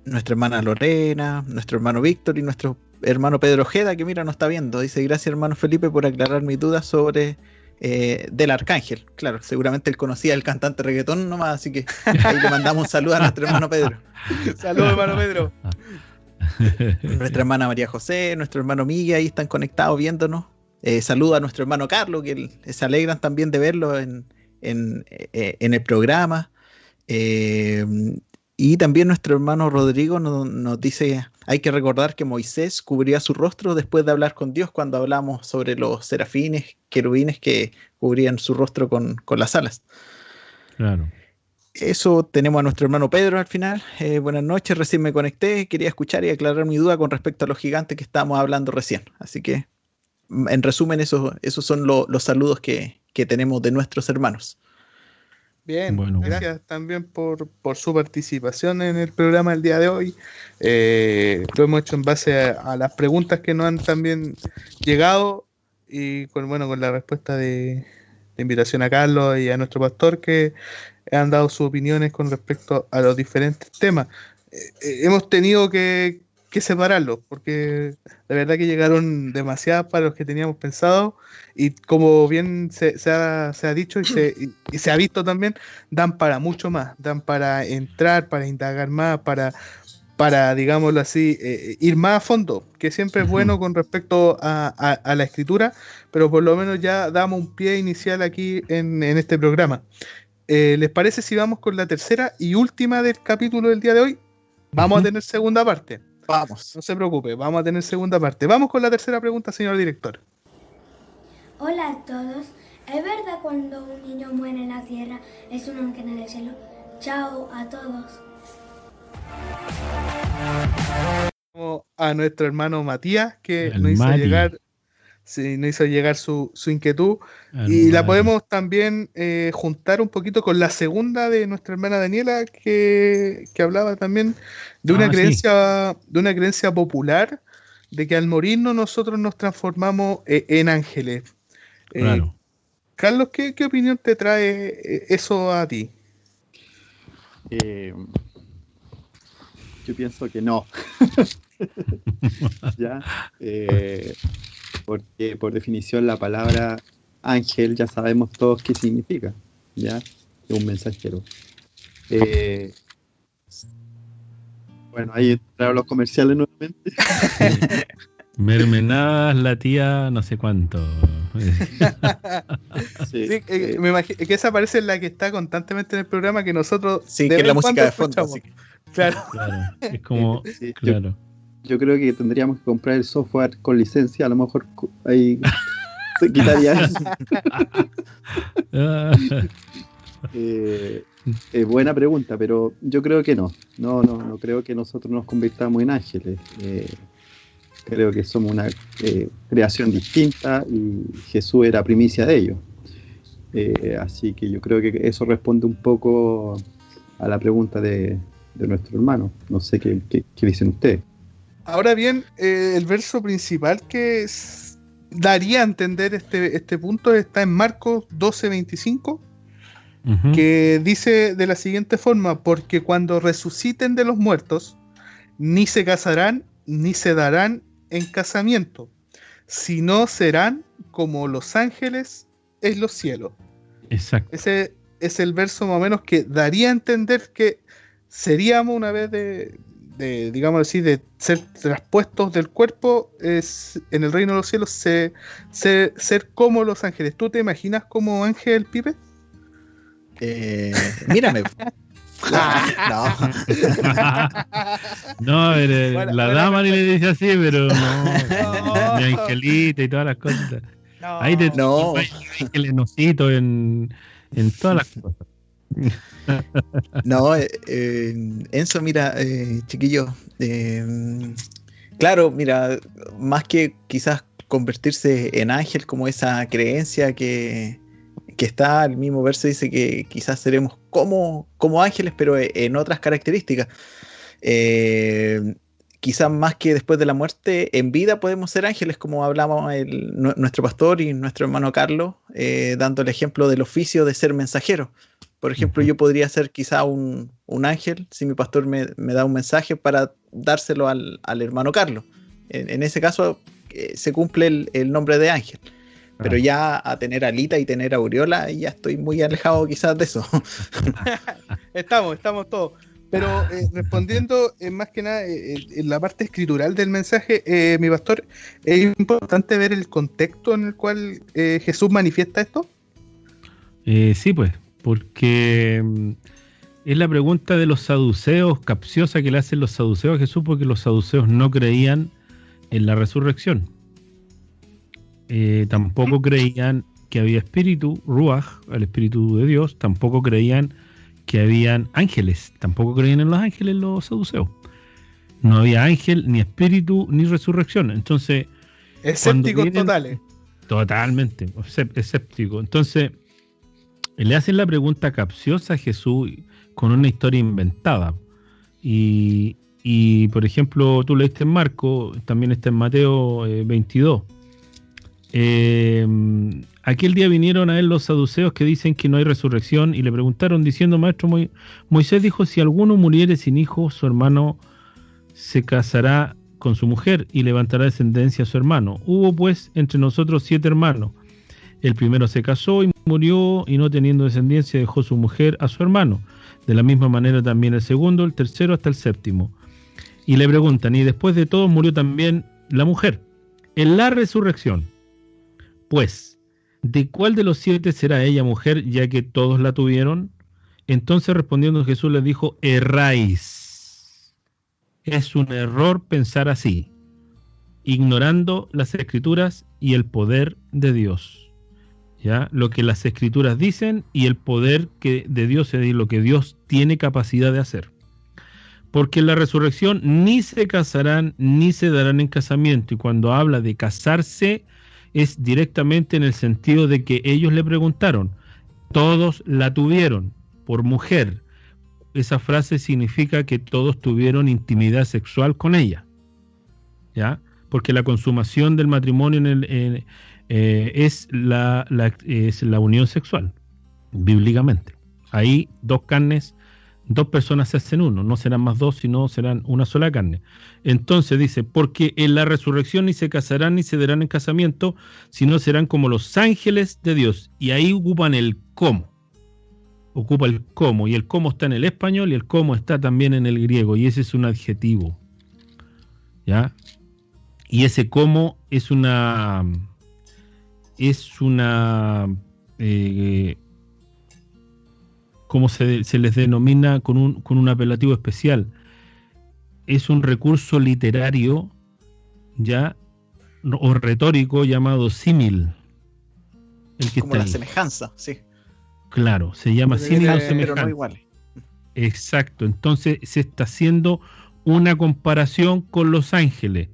nuestra hermana Lorena, nuestro hermano Víctor y nuestro hermano Pedro Ojeda, que mira, nos está viendo. Dice, gracias hermano Felipe por aclarar mis dudas sobre eh, del Arcángel. Claro, seguramente él conocía al cantante reggaetón nomás, así que ahí le mandamos un saludo a nuestro hermano Pedro. Saludos, hermano Pedro. Nuestra hermana María José, nuestro hermano Miguel, ahí están conectados viéndonos. Eh, saludo a nuestro hermano Carlos, que se alegran también de verlo en, en, eh, en el programa. Eh, y también nuestro hermano Rodrigo nos, dice, hay que recordar que Moisés cubría su rostro después de hablar con Dios cuando hablamos sobre los serafines, querubines que cubrían su rostro con, las alas. Claro. Eso tenemos a nuestro hermano Pedro al final. Eh, buenas noches, recién me conecté. Quería escuchar y aclarar mi duda con respecto a los gigantes que estábamos hablando recién. Así que, en resumen, esos, esos son los saludos que, que tenemos de nuestros hermanos. Bien, gracias también por, su participación en el programa el día de hoy. Eh, lo hemos hecho en base a, las preguntas que nos han también llegado y con bueno con la respuesta de, invitación a Carlos y a nuestro pastor que han dado sus opiniones con respecto a los diferentes temas. Eh, eh, hemos tenido que, que separarlos, porque la verdad que llegaron demasiadas para los que teníamos pensado y como bien se, ha, dicho y se, y, se, ha visto también, dan para mucho más, dan para entrar, para indagar más, para, para digámoslo así, eh, ir más a fondo, que siempre es bueno con respecto a, la escritura, pero por lo menos ya damos un pie inicial aquí en, este programa. Eh, ¿Les parece si vamos con la tercera y última del capítulo del día de hoy? Vamos a tener segunda parte. Vamos. No se preocupe, vamos a tener segunda parte. Vamos con la tercera pregunta, señor director. Hola a todos. ¿Es verdad cuando un niño muere en la tierra es un ángel en el cielo? Chao a todos. A nuestro hermano Matías que nos hizo llegar Sí, nos hizo llegar su, su inquietud. y la podemos también eh, juntar un poquito con la segunda de nuestra hermana Daniela, que, hablaba también de una, ah, creencia, de una creencia popular de que al morirnos nosotros nos transformamos eh, en ángeles. Eh, Carlos, ¿qué, ¿qué, opinión te trae eso a ti? yo pienso que no. ¿Ya? Porque por definición la palabra ángel ya sabemos todos qué significa, ¿ya? Es un mensajero. Eh, bueno, ahí entraron los comerciales nuevamente. Mermenadas, la tía, no sé cuánto. sí, eh, eh, me imagino que esa parece la que está constantemente en el programa que nosotros. Sí, que es la música de fondo. Claro. claro. Es como. claro yo creo que tendríamos que comprar el software con licencia, a lo mejor ahí se quitaría eh, buena pregunta, pero yo creo que no. No, no, no creo que nosotros nos convirtamos en ángeles. Eh, creo que somos una eh, creación distinta y Jesús era primicia de ello. así que yo creo que eso responde un poco a la pregunta de, nuestro hermano. No sé qué dicen ustedes. Ahora bien, eh, el verso principal que daría a entender este, este punto está en Marcos 12:25, que dice de la siguiente forma, porque cuando resuciten de los muertos, ni se casarán ni se darán en casamiento, sino serán como los ángeles en los cielos. Exacto. Ese es el verso más o menos que daría a entender que seríamos una vez de, de, digamos así, de ser traspuestos del cuerpo es en el reino de los cielos ser, ser, como los ángeles. ¿Tú te imaginas como ángel, Pipe? Eh, mírame. no. no, la dama ni le dice así, pero no. Mi angelita y todas las cosas. Ahí te no. ángeles en, en todas las cosas. No, eh, eh, Enzo, mira, eh, chiquillo, claro, mira, más que quizás convertirse en ángel como esa creencia que, está, el mismo verso dice que quizás seremos como, como ángeles, pero en otras características. quizás más que después de la muerte, en vida podemos ser ángeles, como hablamos nuestro pastor y nuestro hermano Carlos, dando el ejemplo del oficio de ser mensajero. Por ejemplo, yo podría ser quizá un, ángel si mi pastor me, da un mensaje para dárselo al, hermano Carlos. En, ese caso eh, se cumple el, nombre de ángel. Pero ya a tener alita y tener aureola, ya estoy muy alejado quizás de eso. estamos, estamos todos. Pero eh, respondiendo eh, más que nada en la parte escritural del mensaje, mi pastor, es importante ver el contexto en el cual Jesús manifiesta esto. sí, pues porque mm, es la pregunta de los saduceos, capciosa que le hacen los saduceos a Jesús, porque los saduceos no creían en la resurrección. Eh, tampoco creían que había espíritu, Ruach, el espíritu de Dios, tampoco creían que habían ángeles, tampoco creían en los ángeles los saduceos. No había ángel, ni espíritu, ni resurrección. Entonces. Escépticos totales. Totalmente, escéptico. Entonces, le hacen la pregunta capciosa a Jesús con una historia inventada. Y, por ejemplo, tú leíste en Marco, también está en Mateo 22. Eh, eh, aquel día vinieron a él los saduceos que dicen que no hay resurrección y le preguntaron diciendo, maestro, Moisés dijo, si alguno muriere sin hijo, su hermano se casará con su mujer y levantará descendencia a su hermano. Hubo pues entre nosotros siete hermanos. El primero se casó y murió y no teniendo descendencia dejó su mujer a su hermano. De la misma manera también el segundo, el tercero hasta el séptimo. Y le preguntan, y después de todos murió también la mujer. En la resurrección, pues, ¿de cuál de los siete será ella mujer, ya que todos la tuvieron? Entonces respondiendo Jesús les dijo, erráis. Es un error pensar así, ignorando las escrituras y el poder de Dios lo que las escrituras dicen y el poder que de Dios es lo que Dios tiene capacidad de hacer. Porque en la resurrección ni se casarán ni se darán en casamiento. Y cuando habla de casarse, es directamente en el sentido de que ellos le preguntaron, todos la tuvieron por mujer. Esa frase significa que todos tuvieron intimidad sexual con ella. ¿Ya? Porque la consumación del matrimonio en el, eh, es, la, es la unión sexual, bíblicamente. Ahí dos carnes dos personas se hacen uno, no serán más dos, sino serán una sola carne. Entonces dice, porque en la resurrección ni se casarán ni se darán en casamiento, sino serán como los ángeles de Dios. Y ahí ocupan el cómo. Ocupa el cómo. Y el cómo está en el español y el cómo está también en el griego. Y ese es un adjetivo. ¿Ya? Y ese cómo es una. Es una. Eh, como se, les denomina con un, con un apelativo especial. Es un recurso literario ya o retórico llamado símil. El que como la semejanza, sí. Claro, se llama símil o semejanza. Exacto, entonces se está haciendo una comparación con los ángeles.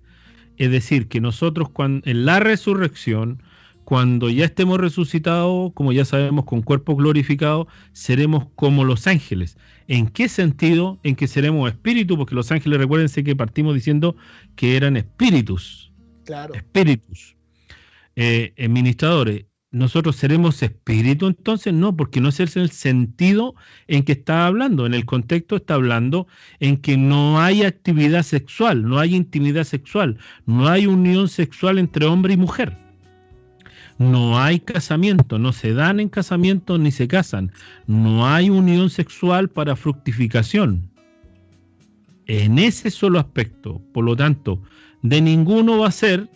Es decir, que nosotros cuando, en la resurrección cuando ya estemos resucitados, como ya sabemos, con cuerpo glorificado, seremos como los ángeles. ¿En qué sentido? En que seremos espíritus, porque los ángeles, recuérdense que partimos diciendo que eran espíritus. Claro. Espíritus. Eh, administradores. ¿Nosotros seremos espíritu entonces? No, porque no es el sentido en que está hablando. En el contexto está hablando en que no hay actividad sexual, no hay intimidad sexual, no hay unión sexual entre hombre y mujer no hay casamiento, no se dan en casamiento ni se casan, no hay unión sexual para fructificación. En ese solo aspecto, por lo tanto, de ninguno va a ser,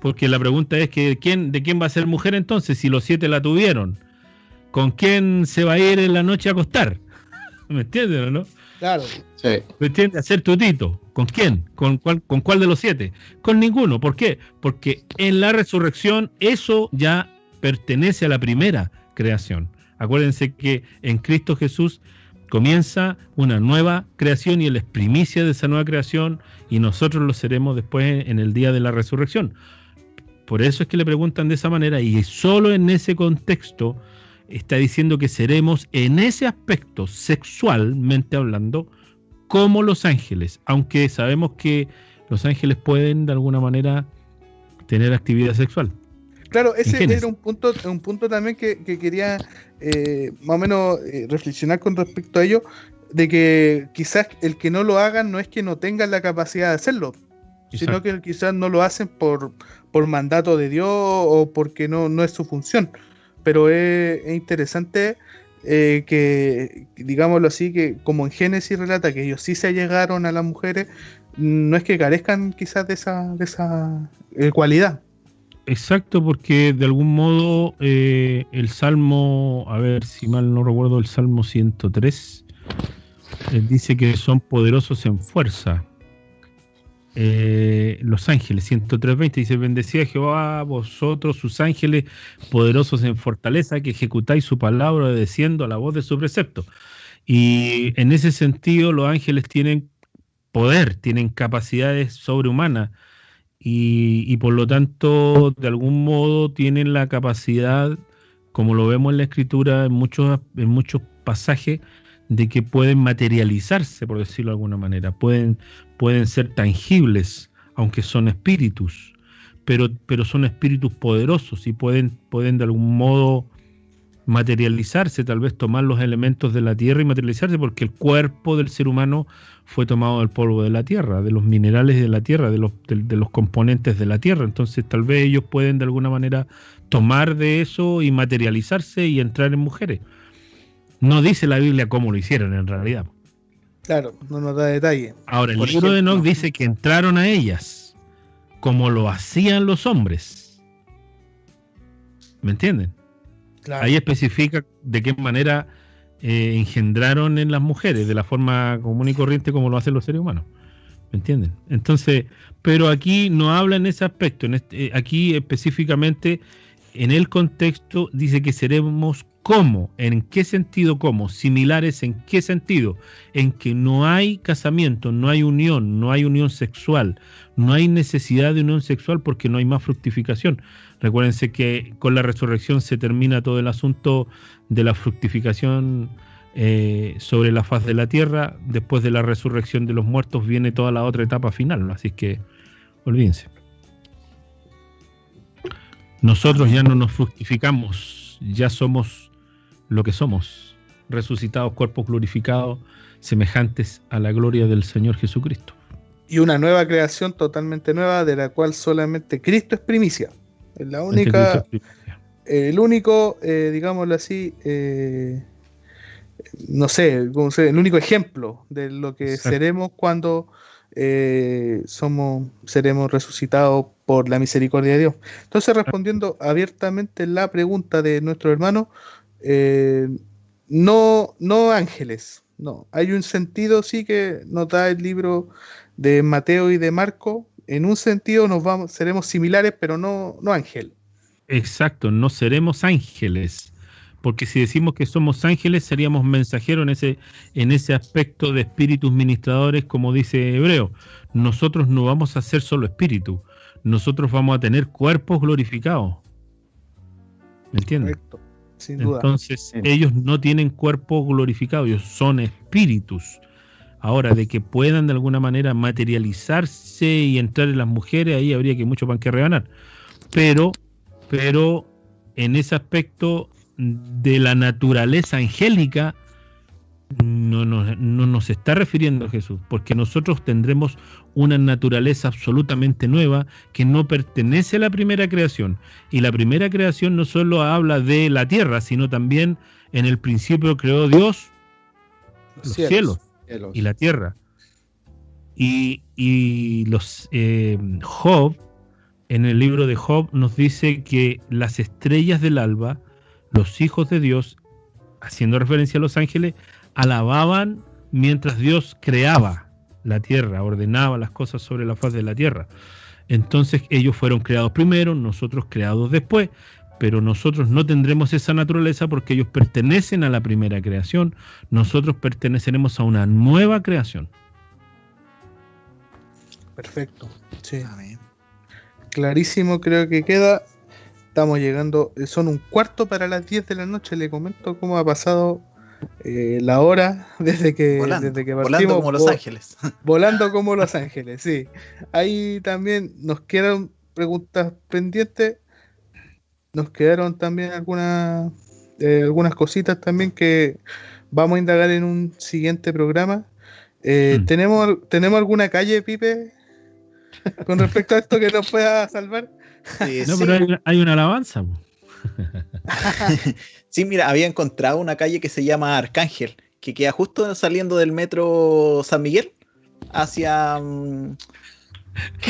porque la pregunta es que ¿quién, de quién va a ser mujer entonces si los siete la tuvieron. ¿Con quién se va a ir en la noche a acostar? ¿Me entiendes o no? Claro. Sí. ¿Me entiendes? Hacer tutito. ¿Con quién? ¿Con cuál, ¿Con cuál de los siete? Con ninguno. ¿Por qué? Porque en la resurrección eso ya pertenece a la primera creación. Acuérdense que en Cristo Jesús comienza una nueva creación y Él es primicia de esa nueva creación y nosotros lo seremos después en el día de la resurrección. Por eso es que le preguntan de esa manera y solo en ese contexto está diciendo que seremos en ese aspecto sexualmente hablando como los ángeles, aunque sabemos que los ángeles pueden de alguna manera tener actividad sexual. Claro, ese era un punto, un punto también que, quería eh, más o menos eh, reflexionar con respecto a ello, de que quizás el que no lo hagan no es que no tengan la capacidad de hacerlo, sino que quizás no lo hacen por, por mandato de Dios o porque no, no es su función. Pero es interesante eh, que, digámoslo así, que como en Génesis relata que ellos sí se llegaron a las mujeres, no es que carezcan quizás de esa, de esa eh, cualidad. Exacto, porque de algún modo eh, el Salmo, a ver si mal no recuerdo, el Salmo 103, dice que son poderosos en fuerza. Eh, los ángeles, 103.20, dice, bendecida Jehová vosotros, sus ángeles, poderosos en fortaleza, que ejecutáis su palabra obedeciendo a la voz de su precepto. Y en ese sentido, los ángeles tienen poder, tienen capacidades sobrehumanas y, por lo tanto, de algún modo, tienen la capacidad, como lo vemos en la escritura, en muchos, en muchos pasajes, de que pueden materializarse, por decirlo de alguna manera, pueden, pueden ser tangibles, aunque son espíritus, pero, pero son espíritus poderosos y pueden, pueden de algún modo materializarse, tal vez tomar los elementos de la tierra y materializarse, porque el cuerpo del ser humano fue tomado del polvo de la tierra, de los minerales de la tierra, de los, de los componentes de la tierra. Entonces tal vez ellos pueden de alguna manera tomar de eso y materializarse y entrar en mujeres. No dice la Biblia cómo lo hicieron en realidad. Claro, no nos da detalle. Ahora, el libro de Enoch dice que entraron a ellas como lo hacían los hombres. ¿Me entienden? Ahí especifica de qué manera eh, engendraron en las mujeres, de la forma común y corriente como lo hacen los seres humanos. ¿Me entienden? Entonces, pero aquí no habla en ese aspecto. En este, eh, aquí específicamente, en el contexto, dice que seremos ¿Cómo? ¿En qué sentido cómo? Similares en qué sentido? En que no hay casamiento, no hay unión, no hay unión sexual, no hay necesidad de unión sexual porque no hay más fructificación. Recuérdense que con la resurrección se termina todo el asunto de la fructificación eh, sobre la faz de la tierra. Después de la resurrección de los muertos viene toda la otra etapa final, ¿no? así que olvídense. Nosotros ya no nos fructificamos, ya somos lo que somos, resucitados, cuerpos glorificados, semejantes a la gloria del Señor Jesucristo. Y una nueva creación totalmente nueva de la cual solamente Cristo es primicia. Es la única, el único, eh, digámoslo así, eh, no sé, el único ejemplo de lo que seremos cuando eh, somos, seremos resucitados por la misericordia de Dios. Entonces, respondiendo abiertamente la pregunta de nuestro hermano, eh, no, no ángeles, no. Hay un sentido, sí, que nos da el libro de Mateo y de Marco. En un sentido nos vamos, seremos similares, pero no, no ángel. Exacto, no seremos ángeles porque si decimos que somos ángeles seríamos mensajeros en ese, en ese aspecto de espíritus ministradores, como dice Hebreo. Nosotros no vamos a ser solo espíritu, nosotros vamos a tener cuerpos glorificados. ¿Me entiendes? Correcto. Sin duda. Entonces, ellos no tienen cuerpos glorificados, ellos son espíritus. Ahora, de que puedan de alguna manera materializarse y entrar en las mujeres, ahí habría que mucho pan que reganar. Pero, pero en ese aspecto de la naturaleza angélica no, nos está refiriendo a Jesús, porque nosotros tendremos una naturaleza absolutamente nueva que no pertenece a la primera creación. Y la primera creación no solo habla de la tierra, sino también en el principio creó Dios los cielos, y la tierra. Y, los eh, Job, en el libro de Job, nos dice que las estrellas del alba, los hijos de Dios, haciendo referencia a los ángeles, alababan mientras Dios creaba la tierra, ordenaba las cosas sobre la faz de la tierra. Entonces ellos fueron creados primero, nosotros creados después, pero nosotros no tendremos esa naturaleza porque ellos pertenecen a la primera creación, nosotros perteneceremos a una nueva creación. Perfecto. Sí. Clarísimo creo que queda. Estamos llegando, son un cuarto para las 10 de la noche. Le comento cómo ha pasado eh, la hora desde que, volando, desde que partimos. Volando como Los Ángeles. Volando como Los Ángeles, sí. Ahí también nos quedaron preguntas pendientes. Nos quedaron también algunas, eh, algunas cositas también que vamos a indagar en un siguiente programa. Mm. ¿tenemos, ¿Tenemos alguna calle, Pipe, con respecto a esto que nos pueda salvar? no, pero hay, una alabanza. sí, mira, había encontrado una calle que se llama Arcángel, que queda justo saliendo del metro San Miguel hacia, mm,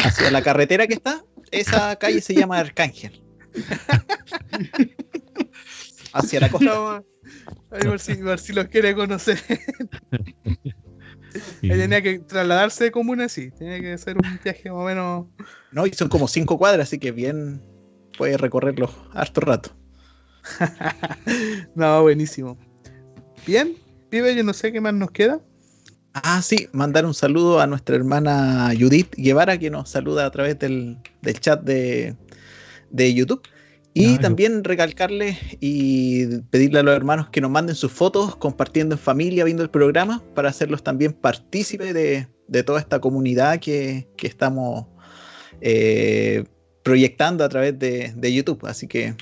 hacia la carretera que está. Esa calle se llama Arcángel. hacia la costa. A ver si, si los quiere conocer. tenía que trasladarse de comuna, sí. Tenía que hacer un viaje más o menos. No, y son como cinco cuadras, así que bien puede recorrerlo harto rato. no, buenísimo. Bien, pibe, yo no sé qué más nos queda. Ah, sí, mandar un saludo a nuestra hermana Judith Guevara, que nos saluda a través del, chat de, de YouTube. Y también recalcarle y pedirle a los hermanos que nos manden sus fotos compartiendo en familia, viendo el programa, para hacerlos también partícipes de, toda esta comunidad que, estamos eh, proyectando a través de, YouTube. Así que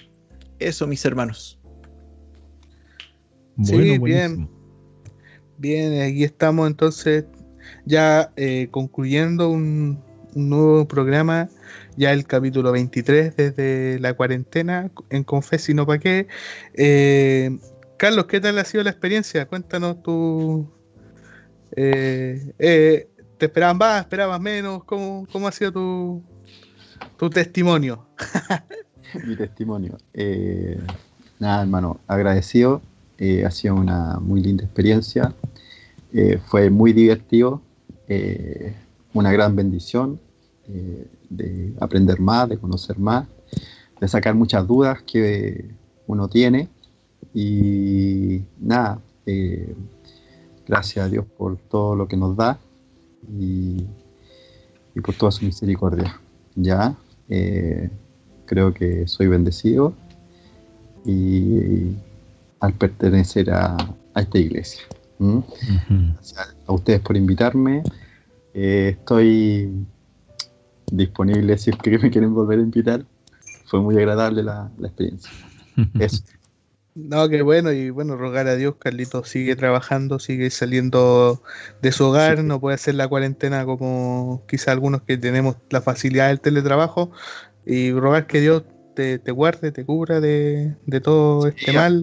eso, mis hermanos. sí, bien. Bien, aquí estamos entonces ya eh, concluyendo un, un nuevo programa ya el capítulo 23 desde la cuarentena en Confes y no pa' qué. Eh, Carlos, ¿qué tal ha sido la experiencia? Cuéntanos tu... Eh, eh, ¿Te esperaban más? ¿Esperabas menos? ¿Cómo, cómo ha sido tu, tu testimonio? Mi testimonio. nada, hermano, agradecido. ha sido una muy linda experiencia. fue muy divertido. una gran bendición de aprender más, de conocer más, de sacar muchas dudas que uno tiene. Y nada, eh, gracias a Dios por todo lo que nos da y, por toda su misericordia. Ya, eh, creo que soy bendecido y, al pertenecer a, esta iglesia. Gracias a ustedes por invitarme. Eh, estoy disponible si es que me quieren volver a invitar. Fue muy agradable la, la experiencia. Eso. No, qué bueno, y bueno, rogar a Dios, Carlito sigue trabajando, sigue saliendo de su hogar, no puede hacer la cuarentena como quizá algunos que tenemos la facilidad del teletrabajo, y rogar que Dios te, guarde, te cubra de, todo este mal.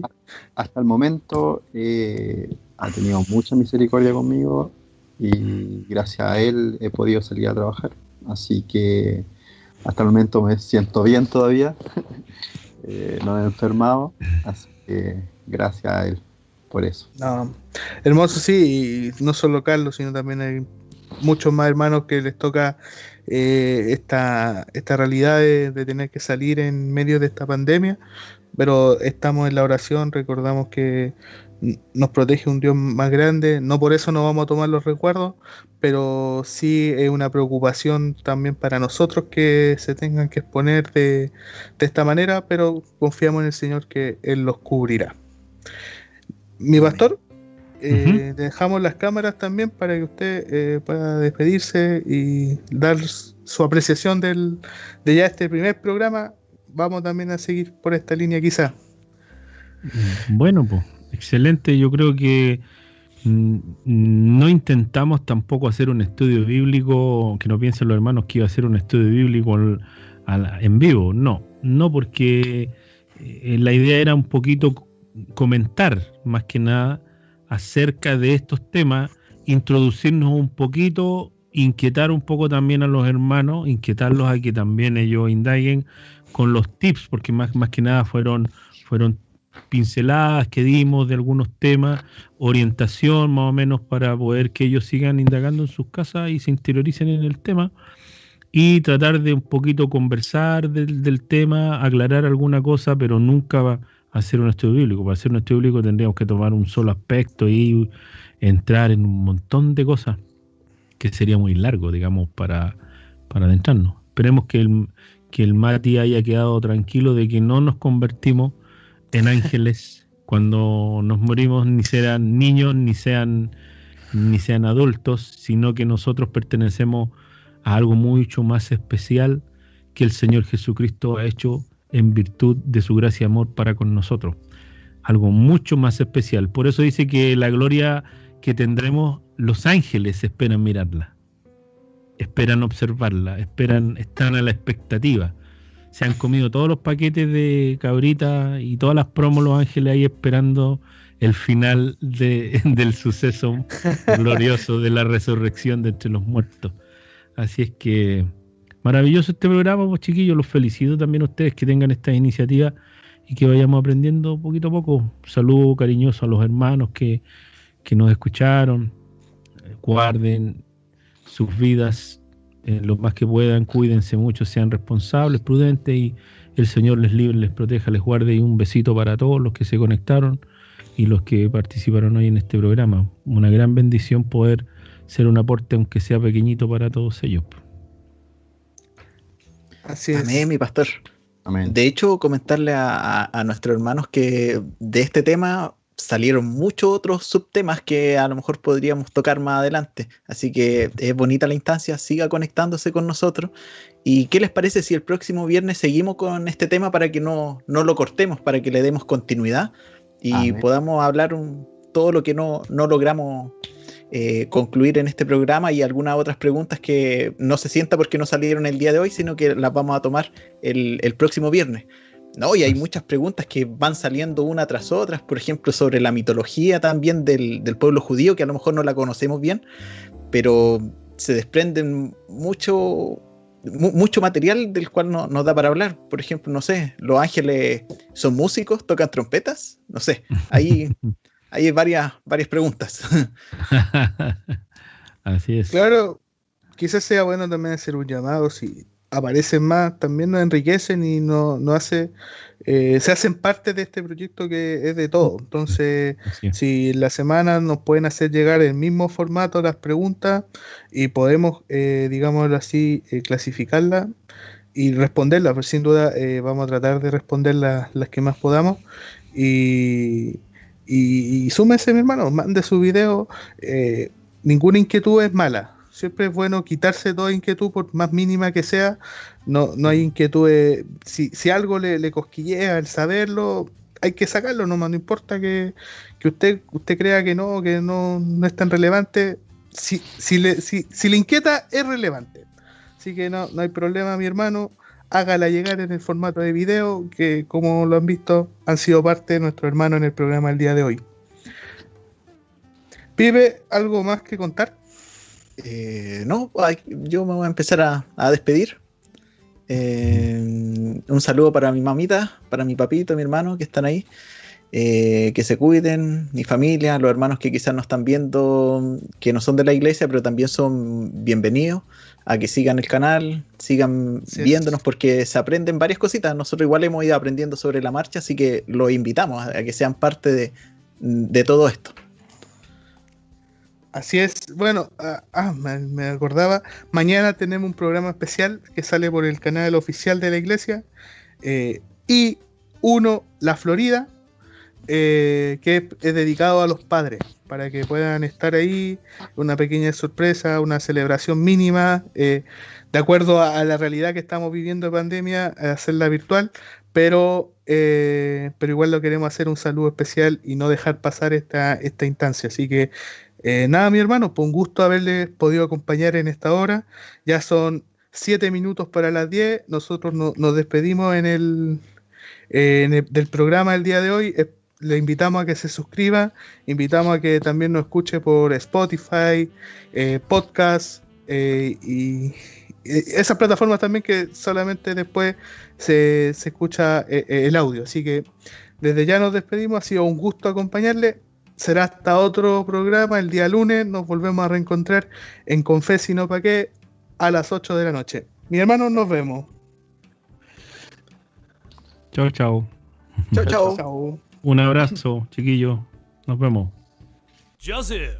Hasta el momento eh, ha tenido mucha misericordia conmigo y gracias a él he podido salir a trabajar, así que hasta el momento me siento bien todavía, eh, no he enfermado, así gracias a él por eso. hermoso, sí, y no solo Carlos, sino también hay muchos más hermanos que les toca eh, esta, esta realidad de, tener que salir en medio de esta pandemia, pero estamos en la oración, recordamos que nos protege un Dios más grande, no por eso no vamos a tomar los recuerdos, pero sí es una preocupación también para nosotros que se tengan que exponer de, esta manera, pero confiamos en el Señor que Él los cubrirá. Mi pastor, eh, dejamos las cámaras también para que usted eh, pueda despedirse y dar su apreciación del, de ya este primer programa. Vamos también a seguir por esta línea quizá. Bueno, pues Excelente, yo creo que mm, no intentamos tampoco hacer un estudio bíblico, que no piensen los hermanos que iba a ser un estudio bíblico en vivo, no, no porque eh, la idea era un poquito comentar más que nada acerca de estos temas, introducirnos un poquito, inquietar un poco también a los hermanos, inquietarlos a que también ellos indaguen con los tips, porque más, más que nada fueron, fueron pinceladas que dimos de algunos temas, orientación más o menos para poder que ellos sigan indagando en sus casas y se interioricen en el tema y tratar de un poquito conversar del, tema, aclarar alguna cosa, pero nunca va a hacer un estudio bíblico. Para hacer un estudio bíblico tendríamos que tomar un solo aspecto y entrar en un montón de cosas que sería muy largo, digamos, para, para adentrarnos. Esperemos que el, que el Mati haya quedado tranquilo de que no nos convertimos en ángeles cuando nos morimos ni sean niños ni sean ni sean adultos, sino que nosotros pertenecemos a algo mucho más especial que el Señor Jesucristo ha hecho en virtud de su gracia y amor para con nosotros. Algo mucho más especial. Por eso dice que la gloria que tendremos, los ángeles esperan mirarla, esperan observarla, esperan, están a la expectativa se han comido todos los paquetes de cabrita y todas las promos Los Ángeles ahí esperando el final del suceso glorioso de la resurrección de entre los muertos. Así es que maravilloso este programa, pues chiquillos, los felicito también a ustedes que tengan esta iniciativa y que vayamos aprendiendo poquito a poco. Saludo cariñoso a los hermanos que, que nos escucharon, guarden sus vidas eh, lo más que puedan, cuídense mucho, sean responsables, prudentes y el Señor les libre, les proteja, les guarde y un besito para todos los que se conectaron y los que participaron hoy en este programa. Una gran bendición poder ser un aporte, aunque sea pequeñito, para todos ellos. Así es. Amén, mi pastor. Amén. De hecho, comentarle a, a nuestros hermanos que de este tema salieron muchos otros subtemas que a lo mejor podríamos tocar más adelante. Así que es bonita la instancia, siga conectándose con nosotros. ¿Y qué les parece si el próximo viernes seguimos con este tema para que no, no lo cortemos, para que le demos continuidad y podamos hablar todo lo que no, no logramos eh, concluir en este programa y algunas otras preguntas que no se sienta porque no salieron el día de hoy, sino que las vamos a tomar el, el próximo viernes. No, y hay muchas preguntas que van saliendo una tras otra, por ejemplo, sobre la mitología también del, pueblo judío, que a lo mejor no la conocemos bien, pero se desprenden mucho, mucho material del cual no, nos da para hablar. Por ejemplo, no sé, los ángeles son músicos, tocan trompetas, no sé, ahí hay varias, varias preguntas. Así es. Claro, quizás sea bueno también hacer un llamado si aparecen más, también nos enriquecen y nos no hace, eh, se hacen parte de este proyecto que es de todo. Entonces, si la semana nos pueden hacer llegar el mismo formato las preguntas y podemos, eh, digámoslo así, eh, clasificarlas y responderlas, pues sin duda eh, vamos a tratar de responder las, las que más podamos. Y, y, súmese, mi hermano, mande su video. Eh, ninguna inquietud es mala. Siempre es bueno quitarse toda inquietud, por más mínima que sea. No, no hay inquietud. si, si, algo le, le, cosquillea el saberlo, hay que sacarlo nomás. No importa que, que usted, usted crea que no, que no, no es tan relevante. Si, si, le, si, si le inquieta, es relevante. Así que no, no hay problema, mi hermano. Hágala llegar en el formato de video, que como lo han visto, han sido parte de nuestro hermano en el programa el día de hoy. Pibe, ¿algo más que contar? Eh, no, yo me voy a empezar a, despedir. Eh, un saludo para mi mamita, para mi papito, mi hermano que están ahí. Eh, que se cuiden, mi familia, los hermanos que quizás no están viendo, que no son de la iglesia, pero también son bienvenidos a que sigan el canal, sigan viéndonos porque se aprenden varias cositas. Nosotros igual hemos ido aprendiendo sobre la marcha, así que los invitamos a que sean parte de, de todo esto. Así es, bueno, ah, ah me, acordaba, mañana tenemos un programa especial que sale por el canal oficial de la iglesia eh, y uno, La Florida, eh, que es dedicado a los padres, para que puedan estar ahí, una pequeña sorpresa, una celebración mínima, eh, de acuerdo a, la realidad que estamos viviendo de pandemia, hacerla virtual, pero, eh, pero igual lo queremos hacer un saludo especial y no dejar pasar esta, esta instancia. Así que nada, mi hermano, por un gusto haberles podido acompañar en esta hora. Ya son siete minutos para las 10. Nosotros nos despedimos en el, del programa el día de hoy le invitamos a que se suscriba, invitamos a que también nos escuche por Spotify, eh, podcast eh, y, esas plataformas también que solamente después se, escucha eh, el audio. Así que desde ya nos despedimos, ha sido un gusto acompañarle. Será hasta otro programa el día lunes, nos volvemos a reencontrar en Confes y no pa' qué a las 8 de la noche. Mi hermano, nos vemos. Chao, chao. Chao, chao. Un abrazo, chiquillo. Nos vemos. Joseph.